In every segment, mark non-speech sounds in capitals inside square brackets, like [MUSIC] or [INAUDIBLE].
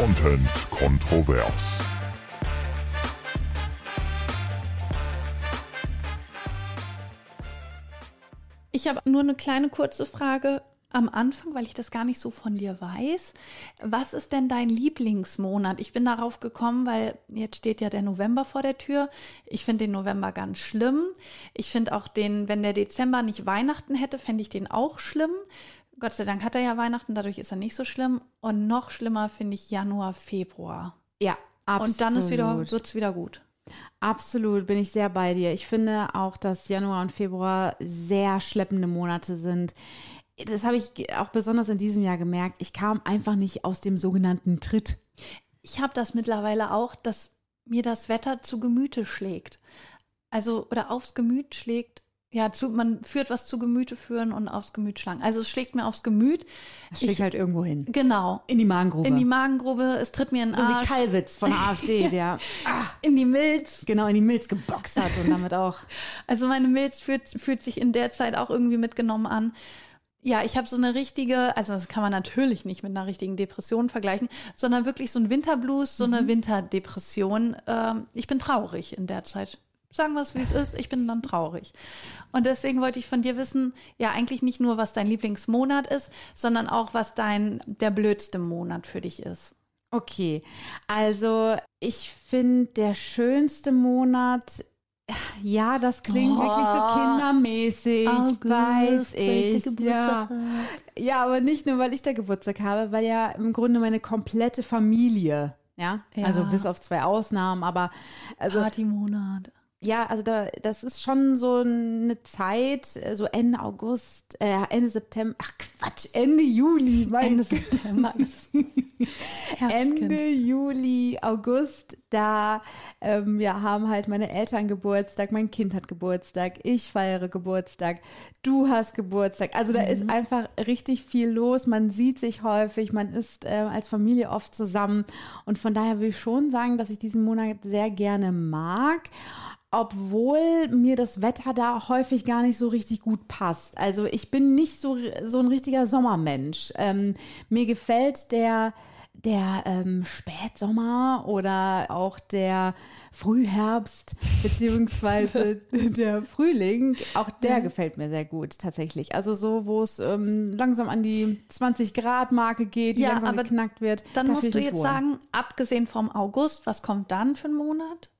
Content kontrovers. Ich habe nur eine kleine kurze Frage am Anfang, weil ich das gar nicht so von dir weiß. Was ist denn dein Lieblingsmonat? Ich bin darauf gekommen, weil jetzt steht ja der November vor der Tür. Ich finde den November ganz schlimm. Ich finde auch den, wenn der Dezember nicht Weihnachten hätte, fände ich den auch schlimm. Gott sei Dank hat er ja Weihnachten, dadurch ist er nicht so schlimm. Und noch schlimmer finde ich Januar, Februar. Ja, absolut. Und dann ist wieder, wird es wieder gut. Absolut, bin ich sehr bei dir. Ich finde auch, dass Januar und Februar sehr schleppende Monate sind das habe ich auch besonders in diesem Jahr gemerkt, ich kam einfach nicht aus dem sogenannten Tritt. Ich habe das mittlerweile auch, dass mir das Wetter zu Gemüte schlägt. Also, oder aufs Gemüt schlägt. Ja, zu, man führt was zu Gemüte führen und aufs Gemüt schlagen. Also es schlägt mir aufs Gemüt. Es schlägt ich, halt irgendwo hin. Genau. In die Magengrube. In die Magengrube. Es tritt mir in den so Arsch. So wie Kalwitz von der AfD, [LAUGHS] der ah, in die Milz. Genau, in die Milz geboxt hat und damit auch. [LAUGHS] Also meine Milz fühlt, fühlt sich in der Zeit auch irgendwie mitgenommen an. Ja, ich habe so eine richtige, also das kann man natürlich nicht mit einer richtigen Depression vergleichen, sondern wirklich so ein Winterblues, so eine mhm. Winterdepression. Ähm, ich bin traurig in der Zeit. Sagen wir es, wie es ist, ich bin dann traurig. Und deswegen wollte ich von dir wissen, ja, eigentlich nicht nur, was dein Lieblingsmonat ist, sondern auch, was dein, der blödste Monat für dich ist. Okay, also ich finde, der schönste Monat ja, das klingt oh, wirklich so kindermäßig, August, weiß ich. Ja. ja, aber nicht nur, weil ich da Geburtstag habe, weil ja im Grunde meine komplette Familie, ja, ja. also bis auf zwei Ausnahmen, aber also Partymonat ja, also da, das ist schon so eine Zeit, so Ende August, äh, Ende September, ach Quatsch, Ende Juli, Ende September. [LAUGHS] Ende Juli, August, da ähm, ja, haben halt meine Eltern Geburtstag, mein Kind hat Geburtstag, ich feiere Geburtstag, du hast Geburtstag. Also da mhm. ist einfach richtig viel los. Man sieht sich häufig, man ist äh, als Familie oft zusammen. Und von daher will ich schon sagen, dass ich diesen Monat sehr gerne mag obwohl mir das Wetter da häufig gar nicht so richtig gut passt. Also ich bin nicht so, so ein richtiger Sommermensch. Ähm, mir gefällt der, der ähm, Spätsommer oder auch der Frühherbst [LAUGHS] beziehungsweise der Frühling, auch der ja. gefällt mir sehr gut tatsächlich. Also so, wo es ähm, langsam an die 20 Grad Marke geht, die ja, langsam geknackt wird. Dann musst du jetzt wohl. sagen, abgesehen vom August, was kommt dann für ein Monat?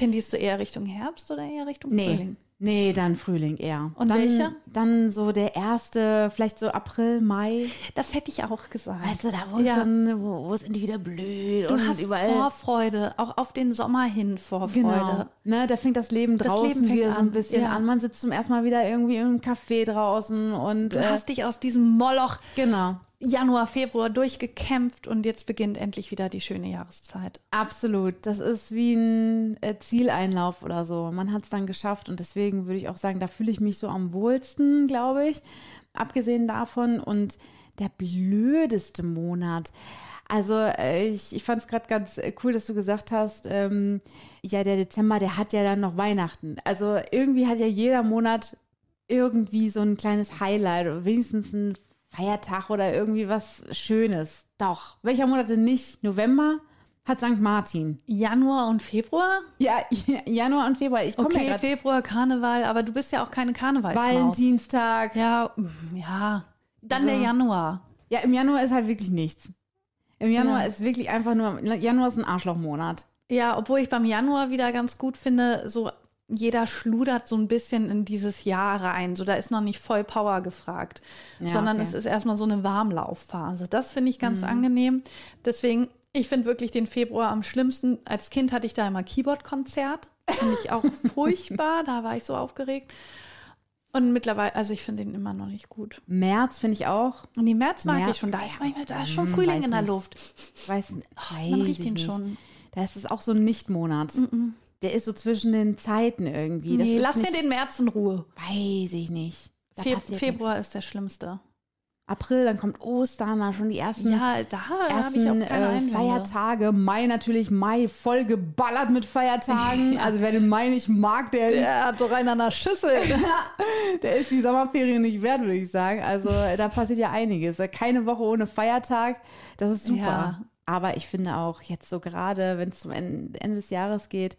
Tendierst du eher Richtung Herbst oder eher Richtung nee. Frühling? Nee, dann Frühling eher. Und dann, welcher? Dann so der erste, vielleicht so April, Mai. Das hätte ich auch gesagt. Weißt du, da wo ja. es dann, wo, wo es endlich wieder blüht du und hast überall. Vorfreude, auch auf den Sommer hin Vorfreude. Genau. Ne, da fängt das Leben draußen das Leben wieder so ein bisschen ja. an. Man sitzt zum ersten Mal wieder irgendwie im Café draußen und. Du äh, hast dich aus diesem Moloch. Genau. Januar, Februar durchgekämpft und jetzt beginnt endlich wieder die schöne Jahreszeit. Absolut. Das ist wie ein äh, Zieleinlauf oder so. Man hat es dann geschafft und deswegen würde ich auch sagen, da fühle ich mich so am wohlsten, glaube ich. Abgesehen davon und der blödeste Monat. Also äh, ich, ich fand es gerade ganz äh, cool, dass du gesagt hast, ähm, ja, der Dezember, der hat ja dann noch Weihnachten. Also irgendwie hat ja jeder Monat irgendwie so ein kleines Highlight oder wenigstens ein Feiertag oder irgendwie was Schönes. Doch. Welcher Monat denn nicht? November? Hat St. Martin. Januar und Februar? Ja, [LAUGHS] Januar und Februar. Ich okay, ja Februar, Karneval, aber du bist ja auch keine Karnevalsmaus. Valentinstag. Ja, ja. Dann so. der Januar. Ja, im Januar ist halt wirklich nichts. Im Januar ja. ist wirklich einfach nur, Januar ist ein Arschlochmonat. Ja, obwohl ich beim Januar wieder ganz gut finde, so jeder schludert so ein bisschen in dieses Jahr rein. So, da ist noch nicht voll Power gefragt, ja, sondern okay. es ist erstmal so eine Warmlaufphase. Das finde ich ganz mhm. angenehm. Deswegen, ich finde wirklich den Februar am schlimmsten. Als Kind hatte ich da immer Keyboard-Konzert. Finde ich auch [LAUGHS] furchtbar. Da war ich so aufgeregt. Und mittlerweile, also ich finde den immer noch nicht gut. März finde ich auch. Und die März mag März, ich schon. Da ist manchmal, da ist schon hm, Frühling in der Luft. Weiß, weiß man riecht ihn nicht. schon. Da ist es auch so ein Nichtmonat. Mm -mm. Der ist so zwischen den Zeiten irgendwie. Das nee, lass mir den März in Ruhe. Weiß ich nicht. Fe Februar nichts. ist der schlimmste. April, dann kommt Ostern, dann schon die ersten, ja, da ersten ich auch keine äh, Feiertage. Mai natürlich, Mai voll geballert mit Feiertagen. [LAUGHS] ja. Also wer den Mai nicht mag, der, der ist, hat doch einen an der Schüssel. [LAUGHS] [LAUGHS] der ist die Sommerferien nicht wert, würde ich sagen. Also da passiert ja einiges. Keine Woche ohne Feiertag, das ist super. Ja. Aber ich finde auch jetzt so gerade, wenn es zum Ende, Ende des Jahres geht,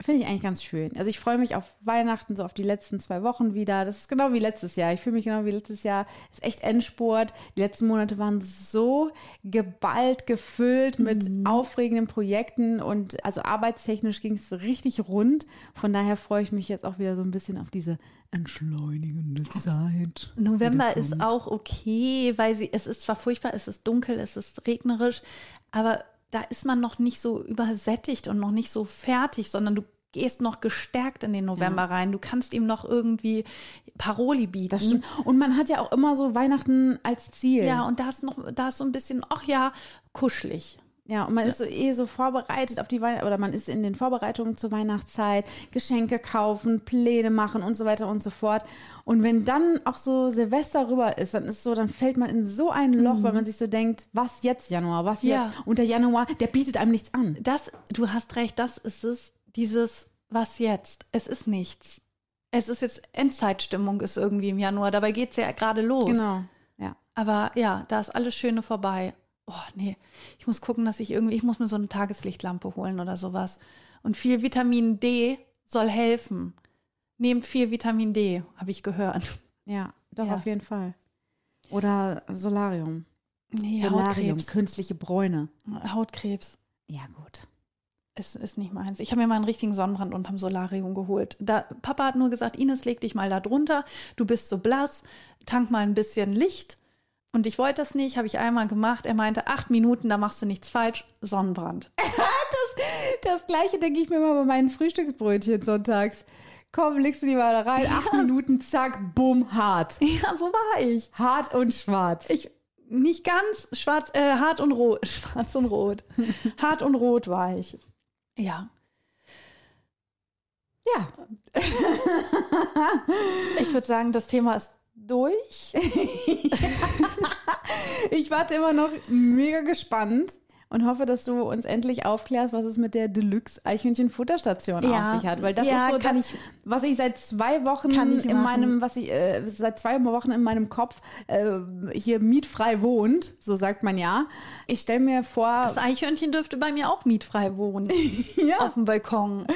finde ich eigentlich ganz schön. Also ich freue mich auf Weihnachten, so auf die letzten zwei Wochen wieder. Das ist genau wie letztes Jahr. Ich fühle mich genau wie letztes Jahr. Es ist echt Endspurt. Die letzten Monate waren so geballt, gefüllt mit Mhm. aufregenden Projekten und also arbeitstechnisch ging es richtig rund. Von daher freue ich mich jetzt auch wieder so ein bisschen auf diese entschleunigende [LAUGHS] Zeit. November ist auch okay, weil sie, es ist zwar furchtbar, es ist dunkel, es ist regnerisch, aber da ist man noch nicht so übersättigt und noch nicht so fertig, sondern du gehst noch gestärkt in den November rein. Du kannst ihm noch irgendwie Paroli bieten. Das stimmt. Und man hat ja auch immer so Weihnachten als Ziel. Ja, und da ist noch, da ist so ein bisschen, ach ja, kuschelig. Ja, und man ist so eh so vorbereitet auf die Weihnachten oder man ist in den Vorbereitungen zur Weihnachtszeit, Geschenke kaufen, Pläne machen und so weiter und so fort. Und wenn dann auch so Silvester rüber ist, dann ist so, dann fällt man in so ein Loch, weil man sich so denkt, was jetzt Januar, was Ja. jetzt? Und der Januar, der bietet einem nichts an. Das, du hast recht, das ist es, dieses, was jetzt? Es ist nichts. Es ist jetzt Endzeitstimmung ist irgendwie im Januar, dabei geht es ja gerade los. Genau. Ja. Aber ja, da ist alles Schöne vorbei. Oh, nee. Ich muss gucken, dass ich irgendwie, ich muss mir so eine Tageslichtlampe holen oder sowas. Und viel Vitamin D soll helfen. Nehmt viel Vitamin D, habe ich gehört. Ja, doch, Ja. auf jeden Fall. Oder Solarium. Nee, Solarium, Hautkrebs. künstliche Bräune. Hautkrebs Ja, gut. ist, ist nicht meins. Ich habe mir mal einen richtigen Sonnenbrand unterm Solarium geholt. Da, Papa hat nur gesagt, Ines, leg dich mal da drunter. Du bist so blass, tank mal ein bisschen Licht. Und ich wollte das nicht, habe ich einmal gemacht. Er meinte, acht Minuten, da machst du nichts falsch. Sonnenbrand. [LAUGHS] Das gleiche denke ich mir immer bei meinen Frühstücksbrötchen sonntags. Komm, legst du die mal da rein, acht Minuten, zack, bumm, hart. [LAUGHS] Ja, so war ich. Hart und schwarz. Ich nicht ganz schwarz, äh, hart und rot, [LAUGHS] schwarz und rot. hart und rot war ich. Ja. ja, Ich würde sagen, das Thema ist durch. [LAUGHS] ich warte immer noch mega gespannt und hoffe, dass du uns endlich aufklärst, was es mit der Deluxe Eichhörnchen-Futterstation Ja. auf sich hat. Weil das Ja, ist so das, ich- was ich seit zwei Wochen in meinem, was ich äh, seit zwei Wochen in meinem Kopf äh, hier mietfrei wohnt, so sagt man ja. Ich stelle mir vor, Das Eichhörnchen dürfte bei mir auch mietfrei wohnen. [LAUGHS] Ja. Auf dem Balkon.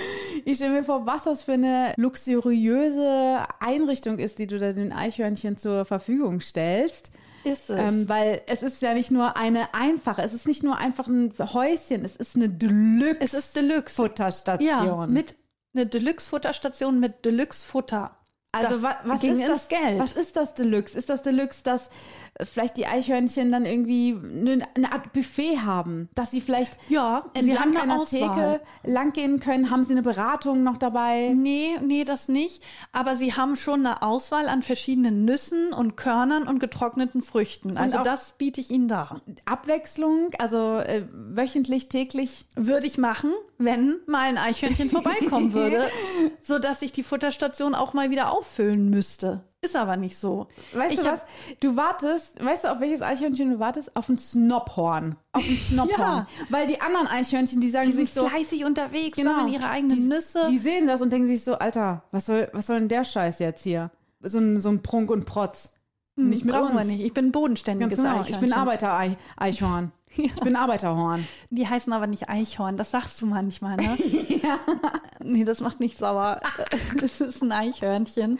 Ich stelle mir vor, was das für eine luxuriöse Einrichtung ist, die du da den Eichhörnchen zur Verfügung stellst. Ist es. Ähm, weil es ist ja nicht nur eine einfache, es ist nicht nur einfach ein Häuschen, es ist eine Deluxe. Es ist Deluxe. Futterstation. Ja, mit eine Deluxe-Futterstation mit Deluxe-Futter. also Das was, was ging ist ins das, Geld. Was ist das Deluxe? Ist das Deluxe, dass vielleicht die Eichhörnchen dann irgendwie eine, Art Buffet haben, dass sie vielleicht Ja, sie entlang haben eine einer Auswahl. Theke langgehen können? Haben sie eine Beratung noch dabei? Nee, nee, das nicht. Aber sie haben schon eine Auswahl an verschiedenen Nüssen und Körnern und getrockneten Früchten. Also das biete ich Ihnen da. Abwechslung, also äh, wöchentlich, täglich. Würde ich machen, wenn mal ein Eichhörnchen vorbeikommen [LAUGHS] würde, sodass ich die Futterstation auch mal wieder auffüllen müsste. Ist aber nicht so. Weißt ich du was? Du wartest, weißt du, auf welches Eichhörnchen du wartest? Auf ein Snobhorn. Auf ein [LAUGHS] Snobhorn. Ja. Weil die anderen Eichhörnchen, die sagen Die sind sich so, fleißig unterwegs, Genau. sammeln ihre eigenen die, Nüsse. Die sehen das und denken sich so, Alter, was soll, was soll denn der Scheiß jetzt hier? So ein, so ein Prunk und Protz. nicht mit Hm, Brauchen uns. wir nicht. Ich bin ein Ganz bodenständiges genau. Ich bin Arbeiter-Eichhorn. [LAUGHS] Ich bin Arbeiterhorn. Die heißen aber nicht Eichhorn, das sagst du manchmal, ne? [LAUGHS] ja. Nee, das macht mich sauer. Es ist ein Eichhörnchen.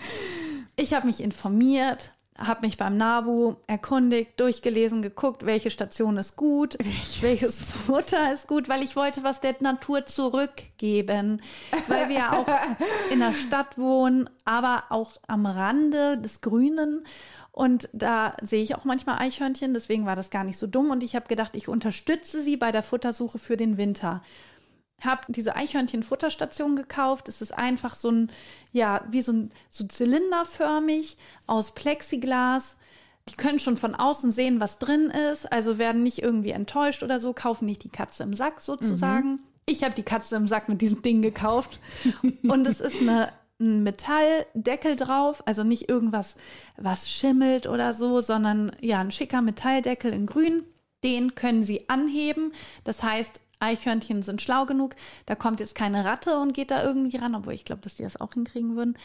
Ich habe mich informiert, habe mich beim NABU erkundigt, durchgelesen, geguckt, welche Station ist gut, [LAUGHS] welches Futter ist gut, weil ich wollte was der Natur zurückgeben, weil wir ja auch in der Stadt wohnen, aber auch am Rande des Grünen. Und da sehe ich auch manchmal Eichhörnchen, deswegen war das gar nicht so dumm. Und ich habe gedacht, ich unterstütze sie bei der Futtersuche für den Winter. Habe diese Eichhörnchen-Futterstation gekauft. Es ist einfach so ein, ja, wie so ein so zylinderförmig aus Plexiglas. Die können schon von außen sehen, was drin ist, also werden nicht irgendwie enttäuscht oder so, kaufen nicht die Katze im Sack sozusagen. Ich habe die Katze im Sack mit diesem Ding gekauft. Und es ist eine, ein Metalldeckel drauf, also nicht irgendwas, was schimmelt oder so, sondern ja, ein schicker Metalldeckel in grün. Den können Sie anheben. Das heißt, Eichhörnchen sind schlau genug. Da kommt jetzt keine Ratte und geht da irgendwie ran, obwohl ich glaube, dass die das auch hinkriegen würden.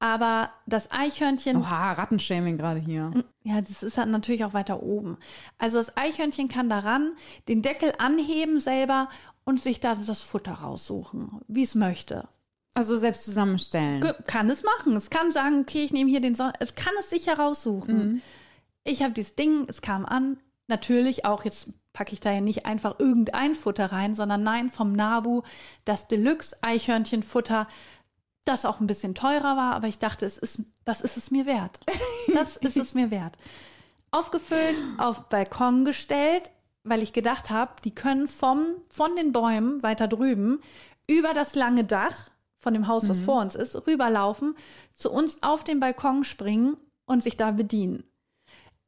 Aber das Eichhörnchen Oha, Rattenshaming gerade hier. ja, das ist halt natürlich auch weiter oben. Also das Eichhörnchen kann daran den Deckel anheben selber und sich da das Futter raussuchen, wie es möchte. Also selbst zusammenstellen. Kann es machen. Es kann sagen, okay, ich nehme hier den Son Es kann es sich heraussuchen. Ich habe dieses Ding, es kam an. Natürlich auch, jetzt packe ich da ja nicht einfach irgendein Futter rein, sondern nein, vom Nabu das Deluxe-Eichhörnchenfutter, das auch ein bisschen teurer war, aber ich dachte, es ist, das ist es mir wert. Das [LAUGHS] ist es mir wert. Aufgefüllt, auf Balkon gestellt, weil ich gedacht habe, die können vom, von den Bäumen weiter drüben über das lange Dach von dem Haus, was vor uns ist, rüberlaufen, zu uns auf den Balkon springen und sich da bedienen.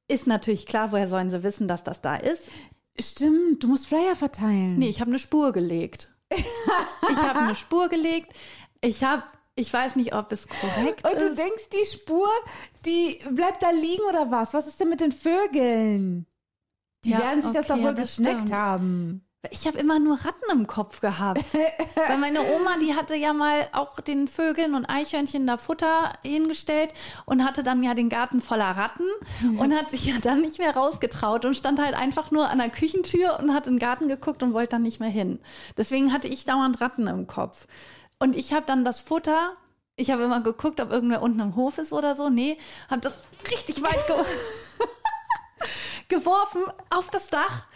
Ist natürlich klar, woher sollen sie wissen, dass das da ist? Stimmt, du musst Flyer verteilen. Nee, ich habe eine [LAUGHS] Spur gelegt. ich habe eine Spur gelegt. Ich habe, ich weiß nicht, ob es korrekt Und du ist. denkst, die Spur, die bleibt da liegen oder was? Was ist denn mit den Vögeln? Die Ja, werden sich das okay, doch wohl ja, das geschneckt stimmt. haben. Ich habe immer nur Ratten im Kopf gehabt. [LAUGHS] Weil meine Oma, die hatte ja mal auch den Vögeln und Eichhörnchen da Futter hingestellt und hatte dann ja den Garten voller Ratten [LAUGHS] und hat sich ja dann nicht mehr rausgetraut und stand halt einfach nur an der Küchentür und hat in den Garten geguckt und wollte dann nicht mehr hin. Deswegen hatte ich dauernd Ratten im Kopf. Und ich habe dann das Futter, ich habe immer geguckt, ob irgendwer unten im Hof ist oder so. Nee, habe das richtig weit ge [LAUGHS] geworfen auf das Dach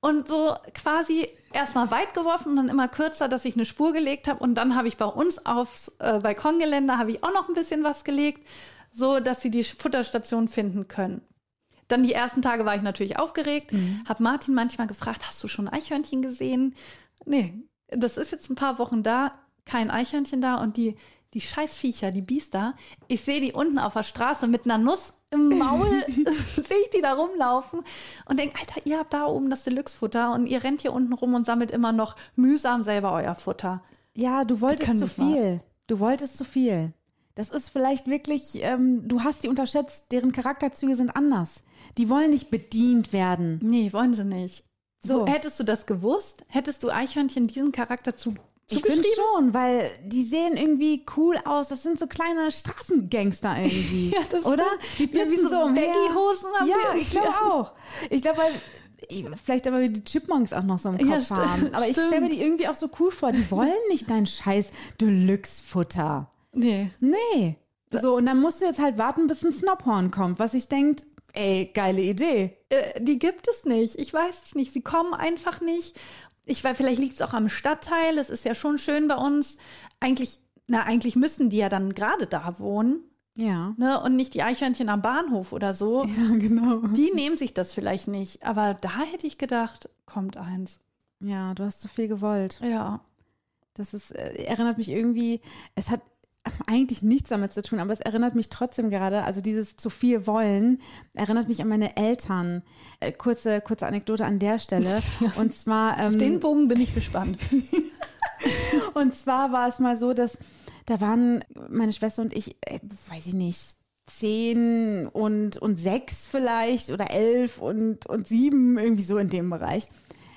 und so quasi erstmal weit geworfen und dann immer kürzer, dass ich eine Spur gelegt habe und dann habe ich bei uns aufs äh, Balkongeländer habe ich auch noch ein bisschen was gelegt, so dass sie die Futterstation finden können. Dann die ersten Tage war ich natürlich aufgeregt, habe Martin manchmal gefragt, hast du schon Eichhörnchen gesehen? Nee, das ist jetzt ein paar Wochen da, kein Eichhörnchen da und die die Scheißviecher, die Biester, ich sehe die unten auf der Straße mit einer Nuss im Maul, [LAUGHS] [LAUGHS] sehe ich die da rumlaufen und denke, Alter, ihr habt da oben das Deluxe-Futter und ihr rennt hier unten rum und sammelt immer noch mühsam selber euer Futter. Ja, du wolltest zu mal. viel. Du wolltest zu viel. Das ist vielleicht wirklich, ähm, du hast die unterschätzt, deren Charakterzüge sind anders. Die wollen nicht bedient werden. Nee, wollen sie nicht. So. So. hättest du das gewusst, hättest du Eichhörnchen diesen Charakter zu, Ich finde schon, weil die sehen irgendwie cool aus. Das sind so kleine Straßengangster irgendwie. [LAUGHS] Ja, das oder? stimmt. Die Ja, flitzen so so umher. Baggy-Hosen haben Ja, wir. ich glaube auch. Ich glaube, weil vielleicht aber die Chipmunks auch noch so im Ja, Kopf stimmt, haben. Aber ich stimmt. stelle mir die irgendwie auch so cool vor. Die wollen nicht dein scheiß Deluxe-Futter. Nee. Nee. So, und dann musst du jetzt halt warten, bis ein Snobhorn kommt, was ich denkt, ey, geile Idee. Äh, die gibt es nicht. Ich weiß es nicht. Sie kommen einfach nicht. Ich weiß, vielleicht liegt es auch am Stadtteil. Es ist ja schon schön bei uns. Eigentlich, na, eigentlich müssen die ja dann gerade da wohnen. Ja. Ne? Und nicht die Eichhörnchen am Bahnhof oder so. Ja, genau. Die nehmen sich das vielleicht nicht. Aber da hätte ich gedacht, kommt eins. Ja, du hast zu viel gewollt. Ja. Das ist, äh, erinnert mich irgendwie, es hat eigentlich nichts damit zu tun, aber es erinnert mich trotzdem gerade, also dieses zu viel wollen, erinnert mich an meine Eltern. Äh, kurze, kurze Anekdote an der Stelle. [LAUGHS] Und zwar, ähm, Den Bogen bin ich gespannt. [LAUGHS] und zwar war es mal so, dass da waren meine Schwester und ich, äh, weiß ich nicht, zehn und, und sechs vielleicht oder elf und, und sieben, irgendwie so in dem Bereich.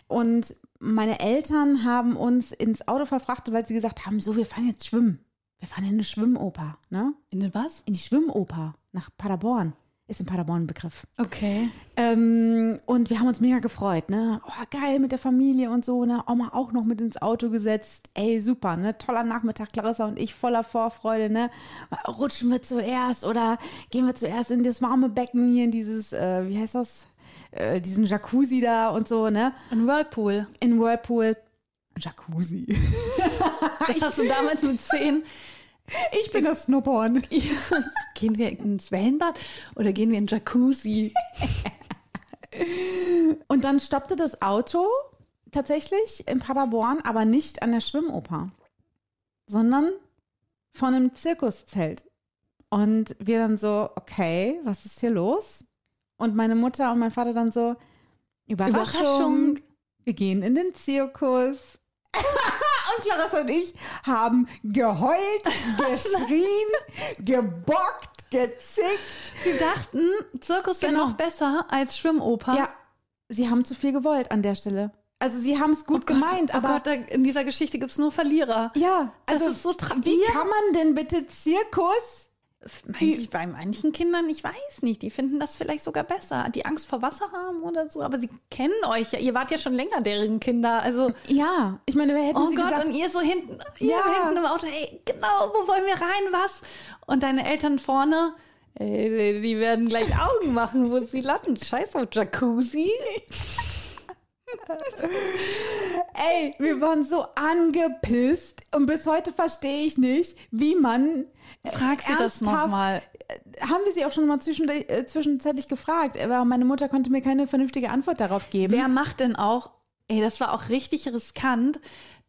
Und meine Eltern haben uns ins Auto verfrachtet, weil sie gesagt haben, so, wir fahren jetzt schwimmen. Wir fahren in eine Schwimmoper, ne? In den was? In die Schwimmoper nach Paderborn. Ist in Paderborn ein Begriff. Okay. Ähm, und wir haben uns mega gefreut, ne? Oh, geil mit der Familie und so, ne? Oma auch noch mit ins Auto gesetzt. Ey, super, ne? Toller Nachmittag, Clarissa und ich voller Vorfreude, ne? Rutschen wir zuerst oder gehen wir zuerst in das warme Becken hier, in dieses, äh, wie heißt das? Äh, diesen Jacuzzi da und so, ne? Ein Whirlpool. In Whirlpool. Jacuzzi. [LAUGHS] [LAUGHS] Das hast du damals mit zehn. Ich bin das Snowborn. [LAUGHS] Gehen wir ins Wellenbad oder gehen wir in Jacuzzi? [LAUGHS] Und dann stoppte das Auto tatsächlich in Paderborn, aber nicht an der Schwimmoper, sondern von einem Zirkuszelt. Und wir dann so, okay, was ist hier los? Und meine Mutter und mein Vater dann so, Überraschung, Überraschung. wir gehen in den Zirkus. Und Clarissa und ich haben geheult, [LAUGHS] geschrien, gebockt, gezickt. Sie dachten, Zirkus wäre Genau. noch besser als Schwimmoper. Ja, sie haben zu viel gewollt an der Stelle. Also sie haben es gut gemeint, oh aber Gott, da, in dieser Geschichte gibt es nur Verlierer. ja, Das also ist so tra- wie kann man denn bitte Zirkus Eigentlich bei manchen Kindern, ich weiß nicht, die finden das vielleicht sogar besser, die Angst vor Wasser haben oder so, aber sie kennen euch ja, ihr wart ja schon länger deren Kinder, also Ja, ich meine, wer hätten oh sie Gott, gesagt, und ihr so hinten, ja. Ja. hinten im Auto, ey, genau, wo wollen wir rein, was? Und deine Eltern vorne, ey, die werden gleich Augen machen, wo sie landen, scheiß auf Jacuzzi. [LAUGHS] ey, wir waren so angepisst und bis heute verstehe ich nicht, wie man äh, Frag sie das nochmal. Haben wir sie auch schon mal äh, zwischenzeitlich gefragt, aber meine Mutter konnte mir keine vernünftige Antwort darauf geben. Wer macht denn auch, ey, das war auch richtig riskant.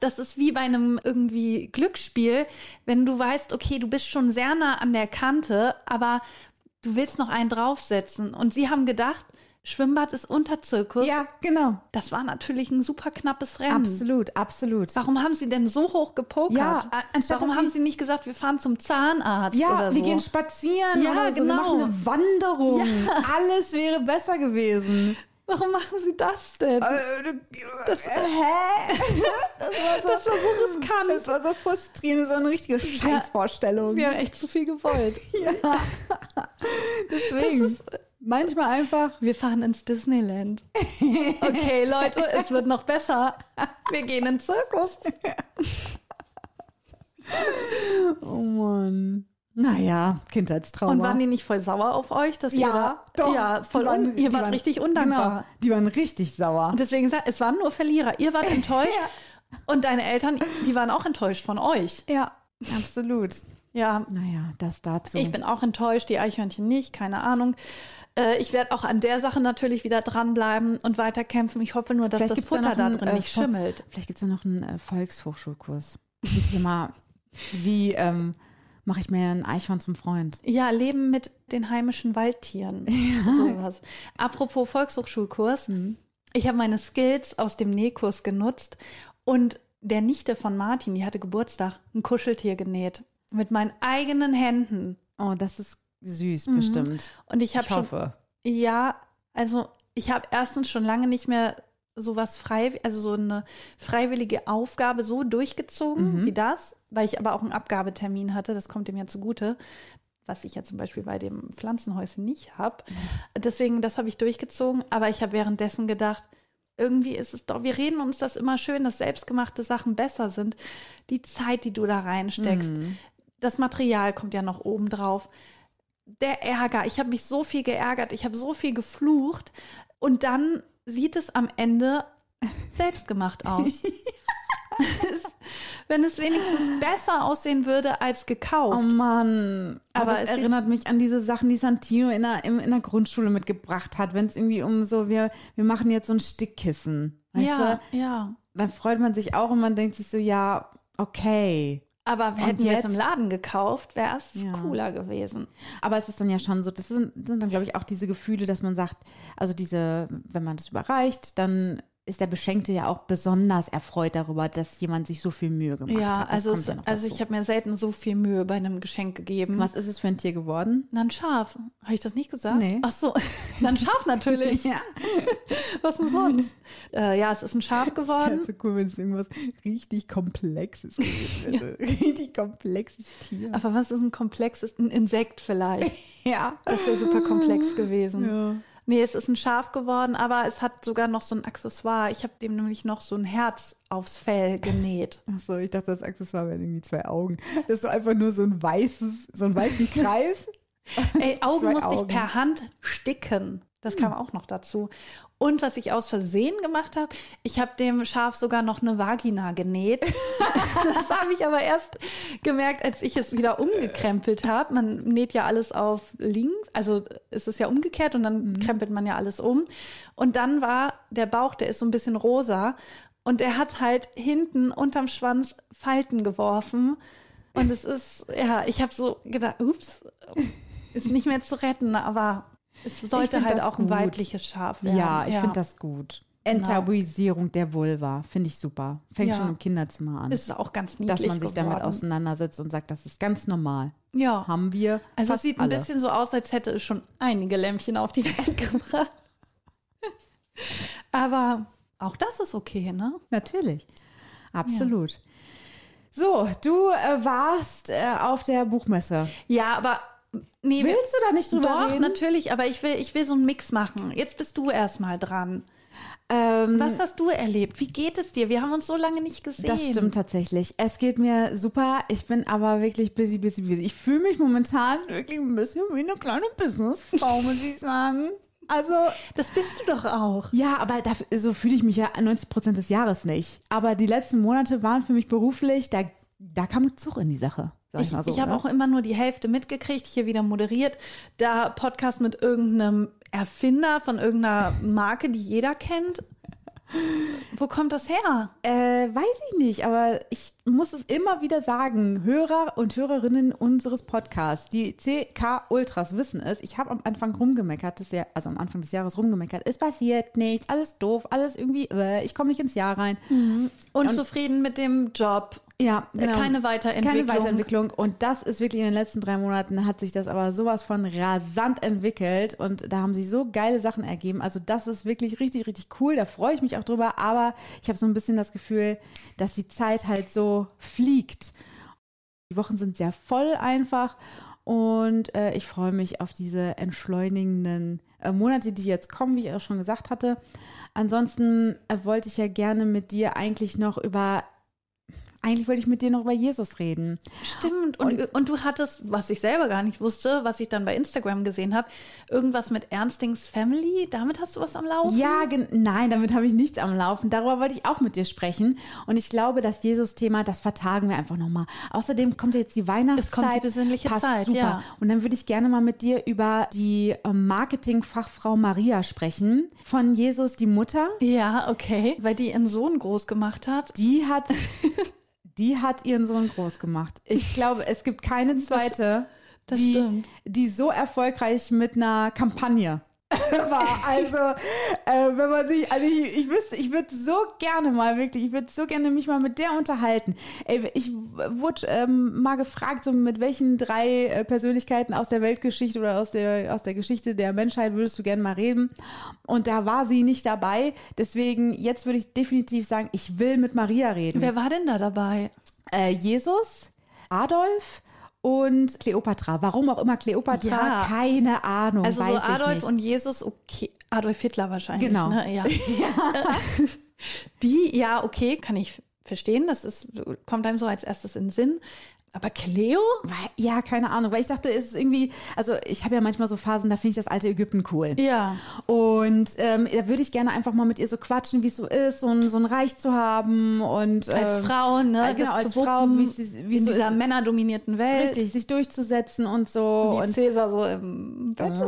Das ist wie bei einem irgendwie Glücksspiel, wenn du weißt, okay, du bist schon sehr nah an der Kante, aber du willst noch einen draufsetzen. Und sie haben gedacht, Schwimmbad ist Unterzirkus. Ja, genau. Das war natürlich ein super knappes Rennen. Absolut, absolut. Warum haben sie denn so hoch gepokert? Ja, a- anstatt Warum haben sie- nicht gesagt, wir fahren zum Zahnarzt Ja, oder so? wir gehen spazieren Ja, oder so. genau. Wir machen eine Wanderung. Alles wäre besser gewesen. Warum machen sie das denn? Das, hä? [LAUGHS] Das war so, Das war so riskant. Das war so frustrierend. Das war eine richtige Scheißvorstellung. Wir haben echt zu viel gewollt. [LAUGHS] [LAUGHS] Deswegen. Manchmal einfach. Wir fahren ins Disneyland. [LAUGHS] Okay, Leute, es wird noch besser. Wir gehen in den Zirkus. Oh Mann. Naja, Kindheitstrauma. Und waren die nicht voll sauer auf euch, dass ihr ja, da, doch. ja, voll waren- ihr wart waren- richtig undankbar. Genau, die waren richtig sauer. Und deswegen sagt, es waren nur Verlierer. Ihr wart [LAUGHS] enttäuscht und deine Eltern, die waren auch enttäuscht von euch. Ja, absolut. Ja, Naja, das dazu. ich bin auch enttäuscht, die Eichhörnchen nicht, keine Ahnung. Äh, Ich werde auch an der Sache natürlich wieder dranbleiben und weiterkämpfen. Ich hoffe nur, dass Vielleicht das Futter da einen, drin äh, nicht schimmelt. Vielleicht gibt es ja noch einen äh, Volkshochschulkurs zum Thema, wie ähm, mache ich mir ein Eichhorn zum Freund? Ja, Leben mit den heimischen Waldtieren. [LAUGHS] Sowas. Apropos Volkshochschulkurs. Ich habe meine Skills aus dem Nähkurs genutzt und der Nichte von Martin, die hatte Geburtstag, ein Kuscheltier genäht. Mit meinen eigenen Händen. Oh, das ist süß, bestimmt. Und ich habe schon. hoffe. Ja, also ich habe erstens schon lange nicht mehr sowas frei, also so eine freiwillige Aufgabe so durchgezogen wie das, weil ich aber auch einen Abgabetermin hatte, das kommt dem ja zugute, was ich ja zum Beispiel bei dem Pflanzenhäuschen nicht habe. Deswegen, das habe ich durchgezogen, aber ich habe währenddessen gedacht, irgendwie ist es doch, wir reden uns das immer schön, dass selbstgemachte Sachen besser sind. Die Zeit, die du da reinsteckst, das Material kommt ja noch oben drauf der Ärger. Ich habe mich so viel geärgert, ich habe so viel geflucht und dann sieht es am Ende [LAUGHS] selbstgemacht aus. [LAUGHS] Wenn es wenigstens besser aussehen würde als Oh gekauft. Mann, aber Aber das es erinnert mich an diese Sachen, die Santino in der, in der Grundschule mitgebracht hat, wenn es irgendwie um so, wir, wir machen jetzt so ein Stickkissen. Weißt ja, du? ja. Dann freut man sich auch und man denkt sich so, ja, okay. Aber hätten wir es im Laden gekauft, wäre es Ja. cooler gewesen. Aber es ist dann ja schon so, das sind, das sind dann, glaube ich, auch diese Gefühle, dass man sagt, also diese, wenn man das überreicht, dann ist der Beschenkte ja auch besonders erfreut darüber, dass jemand sich so viel Mühe gemacht Ja, hat. Das also, es, ja also dazu. ich habe mir selten so viel Mühe bei einem Geschenk gegeben. Was ist es für ein Tier geworden? Na, ein Schaf. Habe ich das nicht gesagt? Nee. Ach so, [LAUGHS] Na, ein Schaf natürlich. [LAUGHS] Ja. [LAUGHS] Was denn sonst? äh, ja, es ist ein Schaf geworden. so cool, wenn es irgendwas richtig Komplexes gibt. Also, richtig komplexes Tier. Aber was ist ein komplexes? Ein Insekt vielleicht. Ja. Das wäre super komplex gewesen. Ja. Nee, es ist ein Schaf geworden, aber es hat sogar noch so ein Accessoire. Ich habe dem nämlich noch so ein Herz aufs Fell genäht. Ach so, ich dachte, das Accessoire wären irgendwie zwei Augen. Das ist so einfach nur so ein weißes, so ein weißen Kreis. Ey, Augen musste ich Augen. per Hand sticken. Das kam auch noch dazu. Und was ich aus Versehen gemacht habe, ich habe dem Schaf sogar noch eine Vagina genäht. [LAUGHS] das habe ich aber erst gemerkt, als ich es wieder umgekrempelt habe. Man näht ja alles auf links, also es ist ja umgekehrt und dann krempelt man ja alles um. Und dann war der Bauch, der ist so ein bisschen rosa und er hat halt hinten unterm Schwanz Falten geworfen. Und es ist, ja, ich habe so gedacht, ups, ist nicht mehr zu retten, aber es sollte halt auch ein gut. weibliches Schaf werden. Ja, ich finde das gut. Enttabuisierung der Vulva, finde ich super. Fängt Ja. schon im Kinderzimmer an. Ist auch ganz niedlich dass man sich damit geworden. auseinandersetzt und sagt, das ist ganz normal. Ja. Haben wir. Also es sieht ein alle. bisschen so aus, als hätte es schon einige Lämpchen auf die Welt [LAUGHS] gebracht. Aber auch das ist okay, ne? Natürlich. Absolut. So, du äh, warst äh, auf der Buchmesse. Ja, aber Nee, Willst du da nicht drüber Doch, reden? natürlich, aber ich will, ich will so einen Mix machen. Jetzt bist du erstmal dran. Ähm, Was hast du erlebt? Wie geht es dir? Wir haben uns so lange nicht gesehen. Das stimmt tatsächlich. Es geht mir super. Ich bin aber wirklich busy, busy, busy. Ich fühle mich momentan wirklich ein bisschen wie eine kleine Businessfrau, muss ich sagen. Also, Das bist du doch auch. ja, aber dafür, so fühle ich mich ja 90 Prozent des Jahres nicht. Aber die letzten Monate waren für mich beruflich, da, da kam Zug in die Sache. Ich, so, ich habe ne? auch immer nur die Hälfte mitgekriegt, hier wieder moderiert. Da Podcast mit irgendeinem Erfinder von irgendeiner Marke, die jeder kennt. Wo kommt das her? Äh, weiß ich nicht, aber ich muss es immer wieder sagen. Hörer und Hörerinnen unseres Podcasts, die CK Ultras wissen es. Ich habe am Anfang rumgemeckert, das Jahr, also am Anfang des Jahres rumgemeckert. Es passiert nichts, alles doof, alles irgendwie, äh, ich komme nicht ins Jahr rein. Unzufrieden mit dem Job. Ja, genau. Keine Weiterentwicklung. Keine Weiterentwicklung. Und das ist wirklich in den letzten drei Monaten hat sich das aber sowas von rasant entwickelt. Und da haben sich so geile Sachen ergeben. Also das ist wirklich richtig, richtig cool. Da freue ich mich auch drüber. Aber ich habe so ein bisschen das Gefühl, dass die Zeit halt so fliegt. Die Wochen sind sehr voll einfach. Und äh, ich freue mich auf diese entschleunigenden äh, Monate, die jetzt kommen, wie ich auch schon gesagt hatte. Ansonsten äh, wollte ich ja gerne mit dir eigentlich noch über eigentlich wollte ich mit dir noch über Jesus reden. Stimmt. Und, und, du hattest, was ich selber gar nicht wusste, was ich dann bei Instagram gesehen habe, irgendwas mit Ernstings Family. Damit hast du was am Laufen? Ja, nein, damit habe ich nichts am Laufen. Darüber wollte ich auch mit dir sprechen. Und ich glaube, das Jesus-Thema, das vertagen wir einfach nochmal. Außerdem kommt jetzt die Weihnachtszeit. Es kommt die besinnliche Passt Zeit, super. ja. Und dann würde ich gerne mal mit dir über die ähm, Marketingfachfrau Maria sprechen. Von Jesus, die Mutter. Ja, okay. Weil die ihren Sohn groß gemacht hat. Die hat, [LAUGHS] die hat ihren Sohn groß gemacht. Ich glaube, es gibt keine zweite, das die, stimmt. die so erfolgreich mit einer Kampagne war. Also, äh, wenn man sich, also ich, ich wüsste, ich würde so gerne mal wirklich, ich würde so gerne mich mal mit der unterhalten. Ey, ich wurde ähm, mal gefragt, so mit welchen drei äh, Persönlichkeiten aus der Weltgeschichte oder aus der, aus der Geschichte der Menschheit würdest du gerne mal reden? Und da war sie nicht dabei. Deswegen, jetzt würde ich definitiv sagen, ich will mit Maria reden. Wer war denn da dabei? Äh, Jesus, Adolf und Kleopatra. Warum auch immer Kleopatra, Ja. keine Ahnung. Also so Adolf und Jesus, okay. Adolf Hitler wahrscheinlich. Genau. Ne? Ja. [LAUGHS] Die, ja, okay, kann ich verstehen. Das ist, kommt einem so als erstes in den Sinn. Aber Cleo? Ja, keine Ahnung, weil ich dachte, es ist irgendwie, also ich habe ja manchmal so Phasen, da finde ich das alte Ägypten cool. Ja. Und ähm, da würde ich gerne einfach mal mit ihr so quatschen, wie es so ist, so ein, so ein Reich zu haben und Als ähm, Frau, ne? äh, genau, als Frau, wie es- wie in so dieser ist. männerdominierten Welt. richtig, sich durchzusetzen und so. Wie Und Cäsar so im Bett. [LAUGHS]